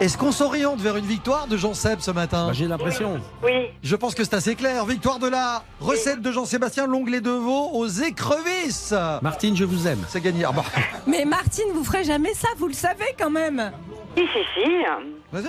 Est-ce qu'on s'oriente vers une victoire de Jean Seb ce matin
Bah, J'ai l'impression.
Oui,
Je pense que c'est assez clair. Victoire de la recette de Jean-Sébastien, l'onglet de veau aux écrevisses.
Martine, je vous aime.
C'est gagné. Ah bah,
Mais Martine, vous ferez jamais ça, vous le savez quand même.
si, si, si.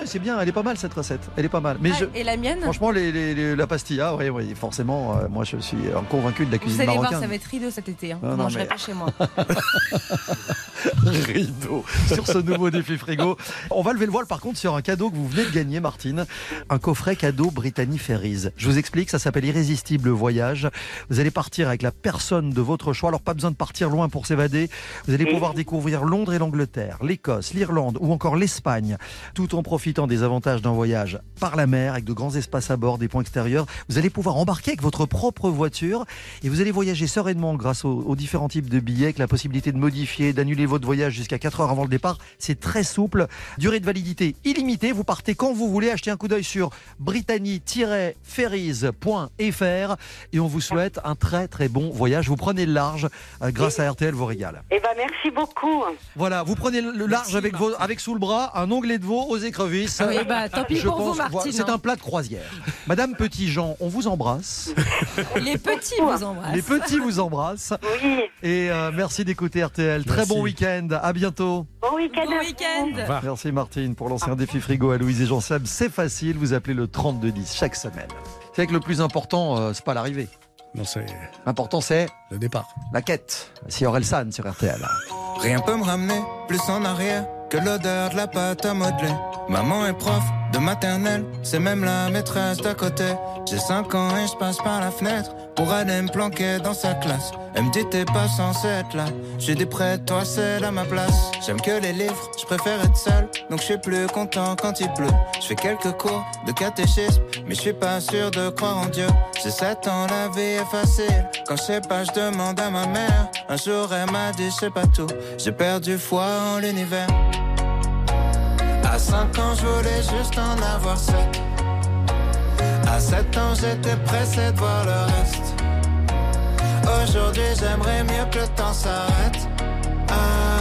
C'est bien, elle est pas mal cette recette. Elle est pas mal. Mais
Ah,
je,
Et la mienne?
Franchement, les, les- les- la pastilla, oui, oui, forcément, euh, moi je suis euh, convaincu de la
Vous
cuisine
allez voir,
marocaine.
ça va être rideau cet été. Hein.
Non,
Vous mangerez
mais-
pas chez moi. *laughs*
rideau sur ce nouveau défi frigo. On va lever le voile par contre sur un cadeau que vous venez de gagner, Martine. Un coffret cadeau Brittany Ferries. Je vous explique, ça s'appelle Irrésistible Voyage. Vous allez partir avec la personne de votre choix. Alors pas besoin de partir loin pour s'évader. Vous allez pouvoir découvrir Londres et l'Angleterre, l'Écosse, l'Irlande ou encore l'Espagne, tout en profitant des avantages d'un voyage par la mer avec de grands espaces à bord, des points extérieurs. Vous allez pouvoir embarquer avec votre propre voiture et vous allez voyager sereinement grâce aux, aux différents types de billets, avec la possibilité de modifier, d'annuler votre voyage jusqu'à 4 heures avant le départ. C'est très souple. Durée de validité illimitée. Vous partez quand vous voulez. Achetez un coup d'œil sur brittany-ferries.fr et on vous souhaite un très très bon voyage. Vous prenez le large euh, grâce à RTL vous régale.
Eh ben, merci beaucoup.
Voilà, vous prenez le large avec, vos, avec sous le bras un onglet de veau aux écrevisses.
Oui, bah, tant pis
Je
pour vous,
pense-
Martine,
voilà, C'est
hein.
un plat de croisière. Madame Petit-Jean, on vous embrasse. *laughs*
Les petits vous embrassent.
Les petits vous embrassent.
Oui,
Et euh, merci d'écouter RTL. Très bon week-end. À bientôt.
bon week-end.
Bon
vous.
week-end.
Merci Martine pour lancer un défi frigo à Louise et Jean Seb. C'est facile, vous appelez le 3210 chaque semaine. C'est vrai que le plus important, euh, c'est pas l'arrivée.
Non, c'est
L'important, c'est
le départ.
la quête. Si San sur RTL.
Rien peut me ramener plus en arrière que l'odeur de la pâte à modeler. Maman est prof de maternelle, c'est même la maîtresse d'à côté. J'ai 5 ans et je passe par la fenêtre pour aller me planquer dans sa classe. Elle me dit t'es pas censé être là. J'ai des prêts, toi c'est à ma place. J'aime que les livres, je préfère être seul, donc je suis plus content quand il pleut. Je fais quelques cours de catéchisme, mais je suis pas sûr de croire en Dieu. J'ai 7 ans, la vie est facile. Quand je sais pas, je demande à ma mère. Un jour elle m'a dit je sais pas tout. J'ai perdu foi en l'univers. 5 ans, je voulais juste en avoir 7. À 7 ans, j'étais pressé de voir le reste. Aujourd'hui, j'aimerais mieux que le temps s'arrête.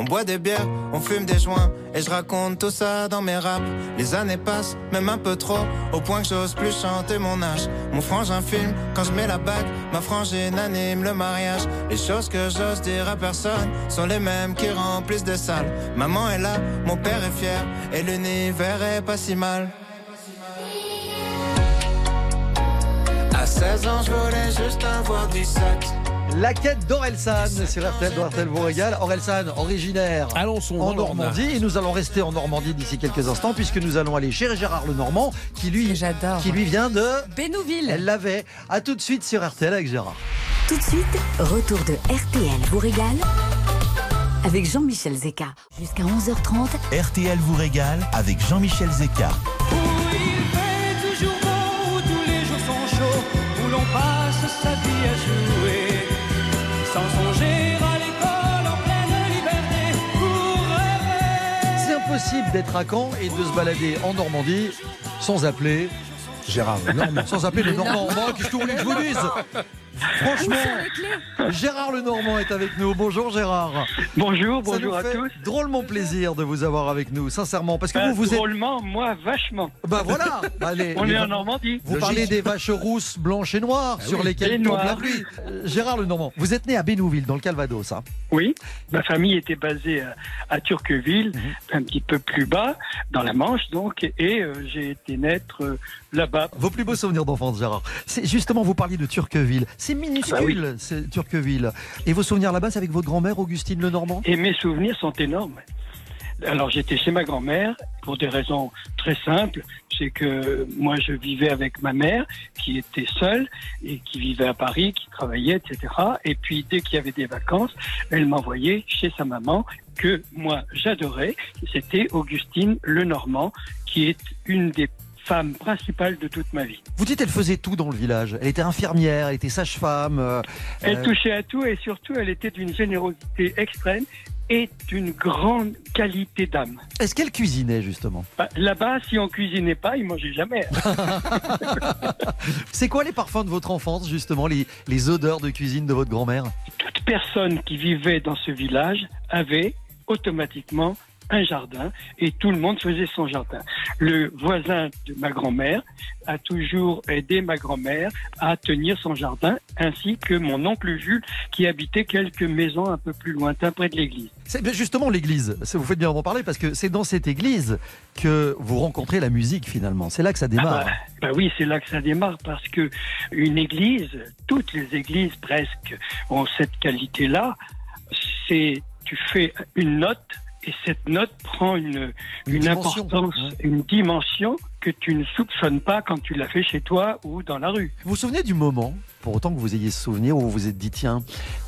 On boit des bières, on fume des joints et je raconte tout ça dans mes raps. Les années passent, même un peu trop, au point que j'ose plus chanter mon âge. Mon frangin filme quand je mets la bague, ma frangine anime le mariage. Les choses que j'ose dire à personne sont les mêmes qui remplissent des salles. Maman est là, mon père est fier et l'univers est pas si mal. À 16 ans, je voulais juste avoir 17.
La quête d'Orelsan sur RTL dans RTL vous régale. Orelsan, originaire
Alençon,
en Normandie. Et nous allons rester en Normandie d'ici quelques instants puisque nous allons aller chez Gérard Lenormand qui lui, qui lui vient de
Bénouville.
Elle l'avait. À tout de suite sur RTL avec Gérard.
Tout de suite, retour de RTL vous régale avec Jean-Michel Zeka. Jusqu'à 11h30,
RTL vous régale avec Jean-Michel Zeka.
Il fait toujours beau, où tous les jours sont chauds, où l'on passe sa vie à jouer, sans songer à l'école en pleine liberté, pour rêver.
C'est impossible d'être à Caen et de se balader en Normandie sans appeler
Gérard
Lenormand. *laughs* Sans appeler le Normand. Moi, qu'est-ce que vous voulez que je vous dise? Franchement, Gérard Lenormand est avec nous. Bonjour Gérard.
Bonjour,
Ça
bonjour à tous.
Drôlement plaisir de vous avoir avec nous, sincèrement, parce que
Bah,
vous vous êtes.
Drôlement, moi, vachement.
Bah voilà. *laughs* Allez,
On est
va-
en Normandie.
Vous parlez des vaches rousses, blanches et noires sur
oui.
lesquelles tombe la pluie. Euh, Gérard Lenormand, vous êtes né à Bénouville, dans le Calvados, hein
Oui, ma famille était basée à, à Turqueville,
Mhm.
un petit peu plus bas, dans la Manche donc, et euh, j'ai été naître euh, là-bas.
Vos plus beaux souvenirs d'enfance, Gérard. C'est justement, vous parliez de Turqueville. C'est minuscule,
Ah oui.
c'est Turqueville. Et vos souvenirs là-bas, c'est avec votre grand-mère, Augustine Lenormand
Et mes souvenirs sont énormes. Alors j'étais chez ma grand-mère pour des raisons très simples. C'est que moi je vivais avec ma mère qui était seule et qui vivait à Paris, qui travaillait, etc. Et puis dès qu'il y avait des vacances, elle m'envoyait chez sa maman que moi j'adorais. C'était Augustine Lenormand qui est une des femmes principales de toute ma vie.
Vous dites, elle faisait tout dans le village. Elle était infirmière, elle était sage-femme. euh,
Elle
euh,
touchait à tout et surtout elle était d'une générosité extrême et d'une grande qualité d'âme.
Est-ce qu'elle cuisinait, justement?
Bah, Là-bas, si on cuisinait pas, ils mangeaient jamais. *laughs*
C'est quoi les parfums de votre enfance, justement, les, les odeurs de cuisine de votre grand-mère?
Toute personne qui vivait dans ce village avait automatiquement un jardin et tout le monde faisait son jardin. Le voisin de ma grand-mère a toujours aidé ma grand-mère à tenir son jardin, ainsi que mon oncle Jules qui habitait quelques maisons un peu plus lointain près de l'église.
C'est bien justement l'église. Vous faites bien d'en parler parce que c'est dans cette église que vous rencontrez la musique finalement. C'est là que ça démarre.
Ah bah, bah oui, c'est là que ça démarre parce que une église, toutes les églises presque ont cette qualité-là. C'est tu fais une note et cette note prend une,
Une
importance, une dimension que tu ne soupçonnes pas quand tu l'as fait chez toi ou dans la rue.
Vous vous souvenez du moment, pour autant que vous ayez ce souvenir, où vous vous êtes dit tiens,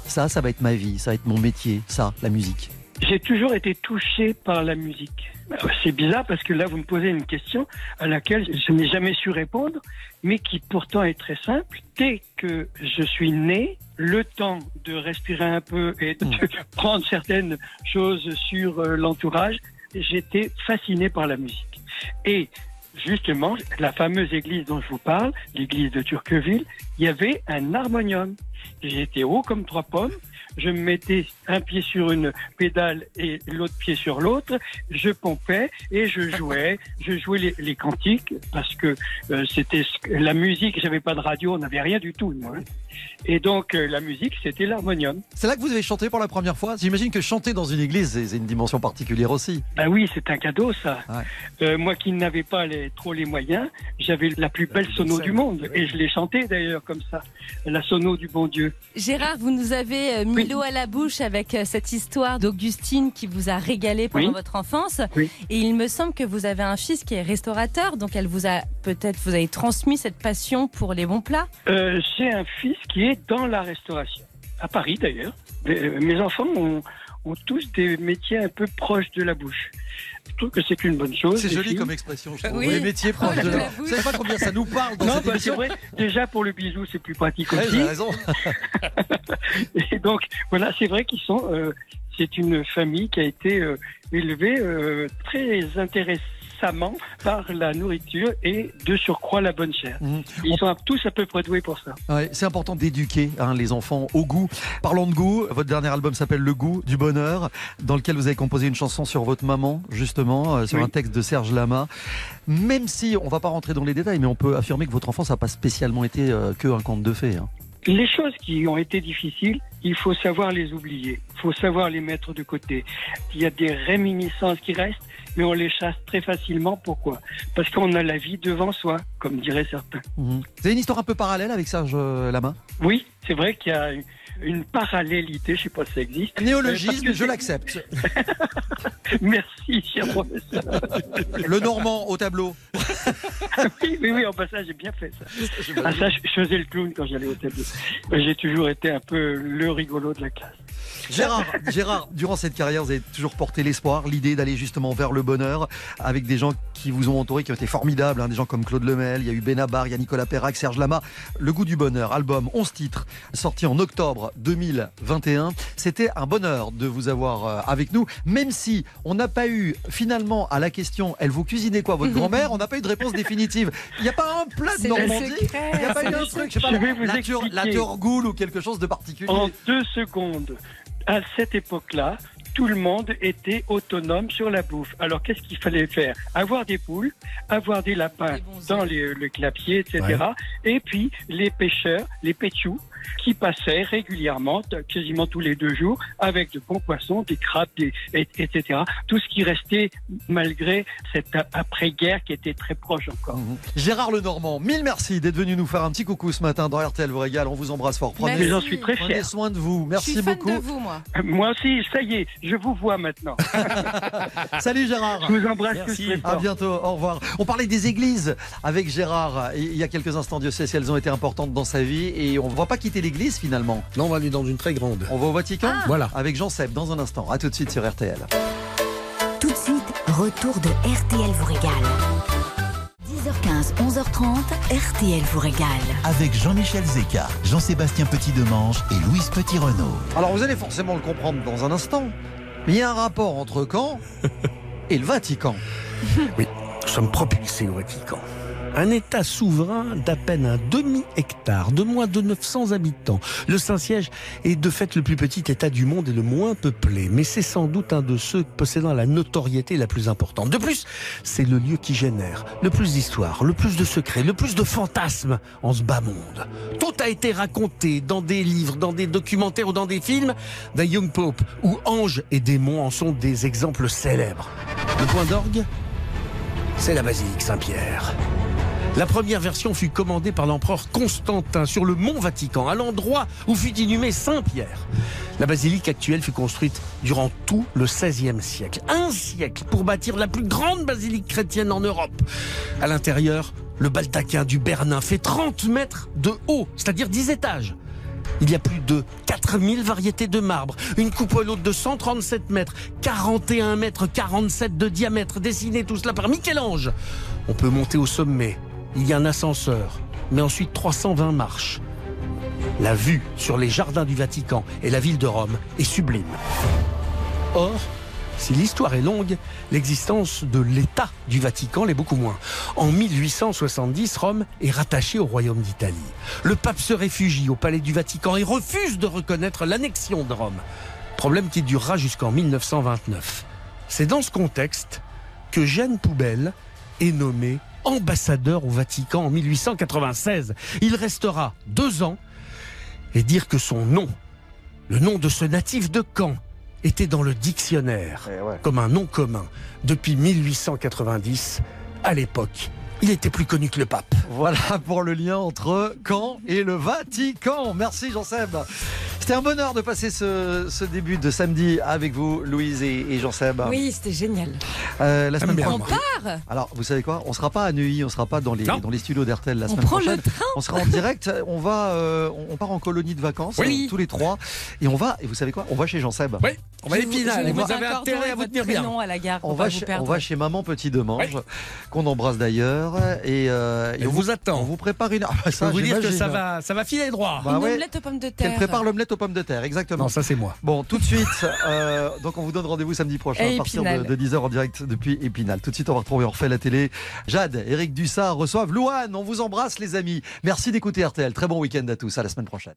ça, ça va être ma vie, ça va être mon métier, ça, la musique?
J'ai toujours été touché par la musique. Euh, C'est bizarre parce que là, vous me posez une question à laquelle je n'ai jamais su répondre, mais qui pourtant est très simple. Dès que je suis né, le temps de respirer un peu et de *laughs* prendre certaines choses sur euh, l'entourage, j'étais fasciné par la musique. Et justement, la fameuse église dont je vous parle, l'église de Turqueville, il y avait un harmonium. J'étais haut comme trois pommes. Je me mettais un pied sur une pédale et l'autre pied sur l'autre. Je pompais et je jouais. Je jouais les, cantiques parce que euh, c'était la musique. J'avais pas de radio, on n'avait rien du tout. nous, hein. Et donc euh, la musique, c'était l'harmonium.
C'est là que vous avez chanté pour la première fois J'imagine que chanter dans une église, c'est une dimension particulière aussi.
Ben oui, c'est un cadeau ça. Euh, moi qui n'avais pas les, trop les moyens, j'avais la plus belle sono du monde et je l'ai chantée d'ailleurs comme ça, la sono du bon Dieu.
Gérard, vous nous avez euh, mis l'eau à la bouche avec euh, cette histoire d'Augustine qui vous a régalé pendant
Oui.
votre enfance.
Oui.
Et il me semble que vous avez un fils qui est restaurateur, donc elle vous a peut-être vous avez transmis cette passion pour les bons plats.
Euh, J'ai un fils qui est dans la restauration, à Paris d'ailleurs. Euh, Mes enfants ont, ont tous des métiers un peu proches de la bouche. Je trouve que c'est une bonne chose.
C'est joli
filles.
comme expression, je trouve.
Oui.
Les métiers proches de la... Vous savez pas combien ça nous parle dans
Non,
cette
bah, c'est
émission
vrai. Déjà pour le bisou, c'est plus pratique
Ouais,
aussi.
raison. *laughs*
Et donc, voilà, c'est vrai qu'ils sont. euh, c'est une famille qui a été euh, élevée euh, très par la nourriture et de surcroît la bonne chair.
Mhm.
Ils sont tous à peu près doués pour ça.
Ouais, c'est important d'éduquer hein, les enfants au goût. Parlons de goût, votre dernier album s'appelle Le goût du bonheur, dans lequel vous avez composé une chanson sur votre maman, justement, euh, sur
Oui.
un texte de Serge Lama. Même si on va pas rentrer dans les détails, mais on peut affirmer que votre enfance n'a pas spécialement été euh, que un conte de fées. hein.
Les choses qui ont été difficiles, il faut savoir les oublier. Il faut savoir les mettre de côté. Il y a des réminiscences qui restent, mais on les chasse très facilement. Pourquoi? Parce qu'on a la vie devant soi, comme diraient certains.
Mhm. Vous avez une histoire un peu parallèle avec Serge Lama
Oui, c'est vrai qu'il y a une- parallélité, je sais pas si ça existe. Euh,
Néologisme,
que
je l'accepte. *laughs*
Merci, cher professeur.
Le Normand au tableau. *laughs*
oui, oui, oui, en passant, j'ai bien fait ça. Ah, ça, je je faisais le clown quand j'allais au tableau. J'ai toujours été un peu le rigolo de la classe.
Gérard, Gérard, durant cette carrière, vous avez toujours porté l'espoir, l'idée d'aller justement vers le bonheur, avec des gens qui vous ont entouré, qui ont été formidables, hein, des gens comme Claude Lemel, il y a eu Benabar, il y a Nicolas Perrac, Serge Lama. Le goût du bonheur, album 11 titres, sorti en octobre 2021. C'était un bonheur de vous avoir euh, avec nous, même si on n'a pas eu finalement à la question, elle vous cuisinait quoi votre *laughs* grand-mère, on n'a pas eu de réponse définitive. Il n'y a pas un plat de Normandie, il n'y a pas eu un truc, je sais pas,
Je vais vous
la, la turgoule ou quelque chose de particulier.
En deux secondes, à cette époque-là, tout le monde était autonome sur la bouffe. Alors qu'est-ce qu'il fallait faire? Avoir des poules, avoir des lapins dans les- le clapier, etc. Et puis les pêcheurs, les péchous, qui passaient régulièrement, quasiment tous les deux jours, avec de bons poissons, des crabes, des, et- etc. Tout ce qui restait malgré cette après-guerre qui était très proche encore.
Gérard Lenormand, mille merci d'être venu nous faire un petit coucou ce matin dans RTL vous régale. On vous embrasse fort. Prenez,
Merci. J'en suis très
prenez soin de vous. Merci
Je suis fan
beaucoup.
de vous, moi.
Moi aussi, ça y est, je vous vois maintenant. *laughs*
Salut Gérard.
Je vous embrasse tous fort.
À bientôt. Au revoir. On parlait des églises avec Gérard il y a quelques instants. Dieu sait si elles ont été importantes dans sa vie et on ne va pas quitter l'église finalement.
Non, on va aller dans une très grande.
On va au Vatican.
Voilà.
Avec Jean Seb dans un instant. À tout de suite sur RTL.
Tout de suite, retour de RTL vous régale. 10h15, 11h30, RTL vous régale.
Avec Jean-Michel Zeka, Jean-Sébastien Petit-Demange et Louise Petit-Renault.
Alors vous allez forcément le comprendre dans un instant. Mais il y a un rapport entre Caen *laughs* et le Vatican.
Oui, nous sommes propulsés au Vatican. Un État souverain d'à peine un demi-hectare, de moins de 900 habitants. Le Saint-Siège est de fait le plus petit État du monde et le moins peuplé, mais c'est sans doute un de ceux possédant la notoriété la plus importante. De plus, c'est le lieu qui génère le plus d'histoires, le plus de secrets, le plus de fantasmes en ce bas monde. Tout a été raconté dans des livres, dans des documentaires ou dans des films. The Young Pope, où anges et démons en sont des exemples célèbres. Le point d'orgue c'est la basilique Saint-Pierre. La première version fut commandée par l'empereur Constantin sur le mont Vatican, à l'endroit où fut inhumé Saint-Pierre. La basilique actuelle fut construite durant tout le XVIe siècle. Un siècle pour bâtir la plus grande basilique chrétienne en Europe. À l'intérieur, le baldaquin du Bernin fait 30 mètres de haut, c'est-à-dire 10 étages. Il y a plus de 4000 variétés de marbre, une coupole haute de 137 mètres, 41 mètres 47 de diamètre, dessiné tout cela par Michel-Ange. On peut monter au sommet, il y a un ascenseur, mais ensuite 320 marches. La vue sur les jardins du Vatican et la ville de Rome est sublime. Or, si l'histoire est longue, l'existence de l'État du Vatican l'est beaucoup moins. En 1870, Rome est rattachée au royaume d'Italie. Le pape se réfugie au palais du Vatican et refuse de reconnaître l'annexion de Rome. Problème qui durera jusqu'en 1929. C'est dans ce contexte que Jeanne Poubelle est nommé ambassadeur au Vatican en 1896. Il restera deux ans et dire que son nom, le nom de ce natif de Caen, était dans le dictionnaire comme un nom commun depuis 1890. À l'époque, il était plus connu que le pape.
Voilà pour le lien entre Caen et le Vatican. Merci Jean-Seb. C'était un bonheur de passer ce, ce début de samedi avec vous, Louise et, et Jean-Seb.
Oui, c'était génial.
Euh, la semaine
On
prochaine.
part
Alors, vous savez quoi? On sera pas à Neuilly, on sera pas dans les,
Non.
dans les studios d'RTL la
On
semaine
prend le
prochaine.
train.
On sera en direct. On va, euh, on part en colonie de vacances,
Oui.
tous les trois, et on va. Et vous savez quoi? On va chez Jean-Seb.
Oui, on va à Épinal et vous avez intérêt à vous tenir bien.
à la gare.
On va, chez, on va Maman Petit Demange, qu'on embrasse d'ailleurs. Et, euh, et
Elle vous attend.
On vous prépare une. *laughs* Ah, bah,
Je
ça,
peux vous dire que ça va, ça va filer droit.
Bah
Une
ouais.
omelette aux pommes de terre.
prépare l'omelette aux pommes de terre, exactement.
Non, ça c'est moi.
Bon, tout de suite, euh, donc on vous donne rendez-vous samedi prochain à partir de, de 10h en direct depuis Épinal. Tout de suite, on va retrouver, on refait la télé. Jade, Eric Dussard reçoivent Louane. On vous embrasse, les amis. Merci d'écouter RTL. Très bon week-end à tous. À la semaine prochaine.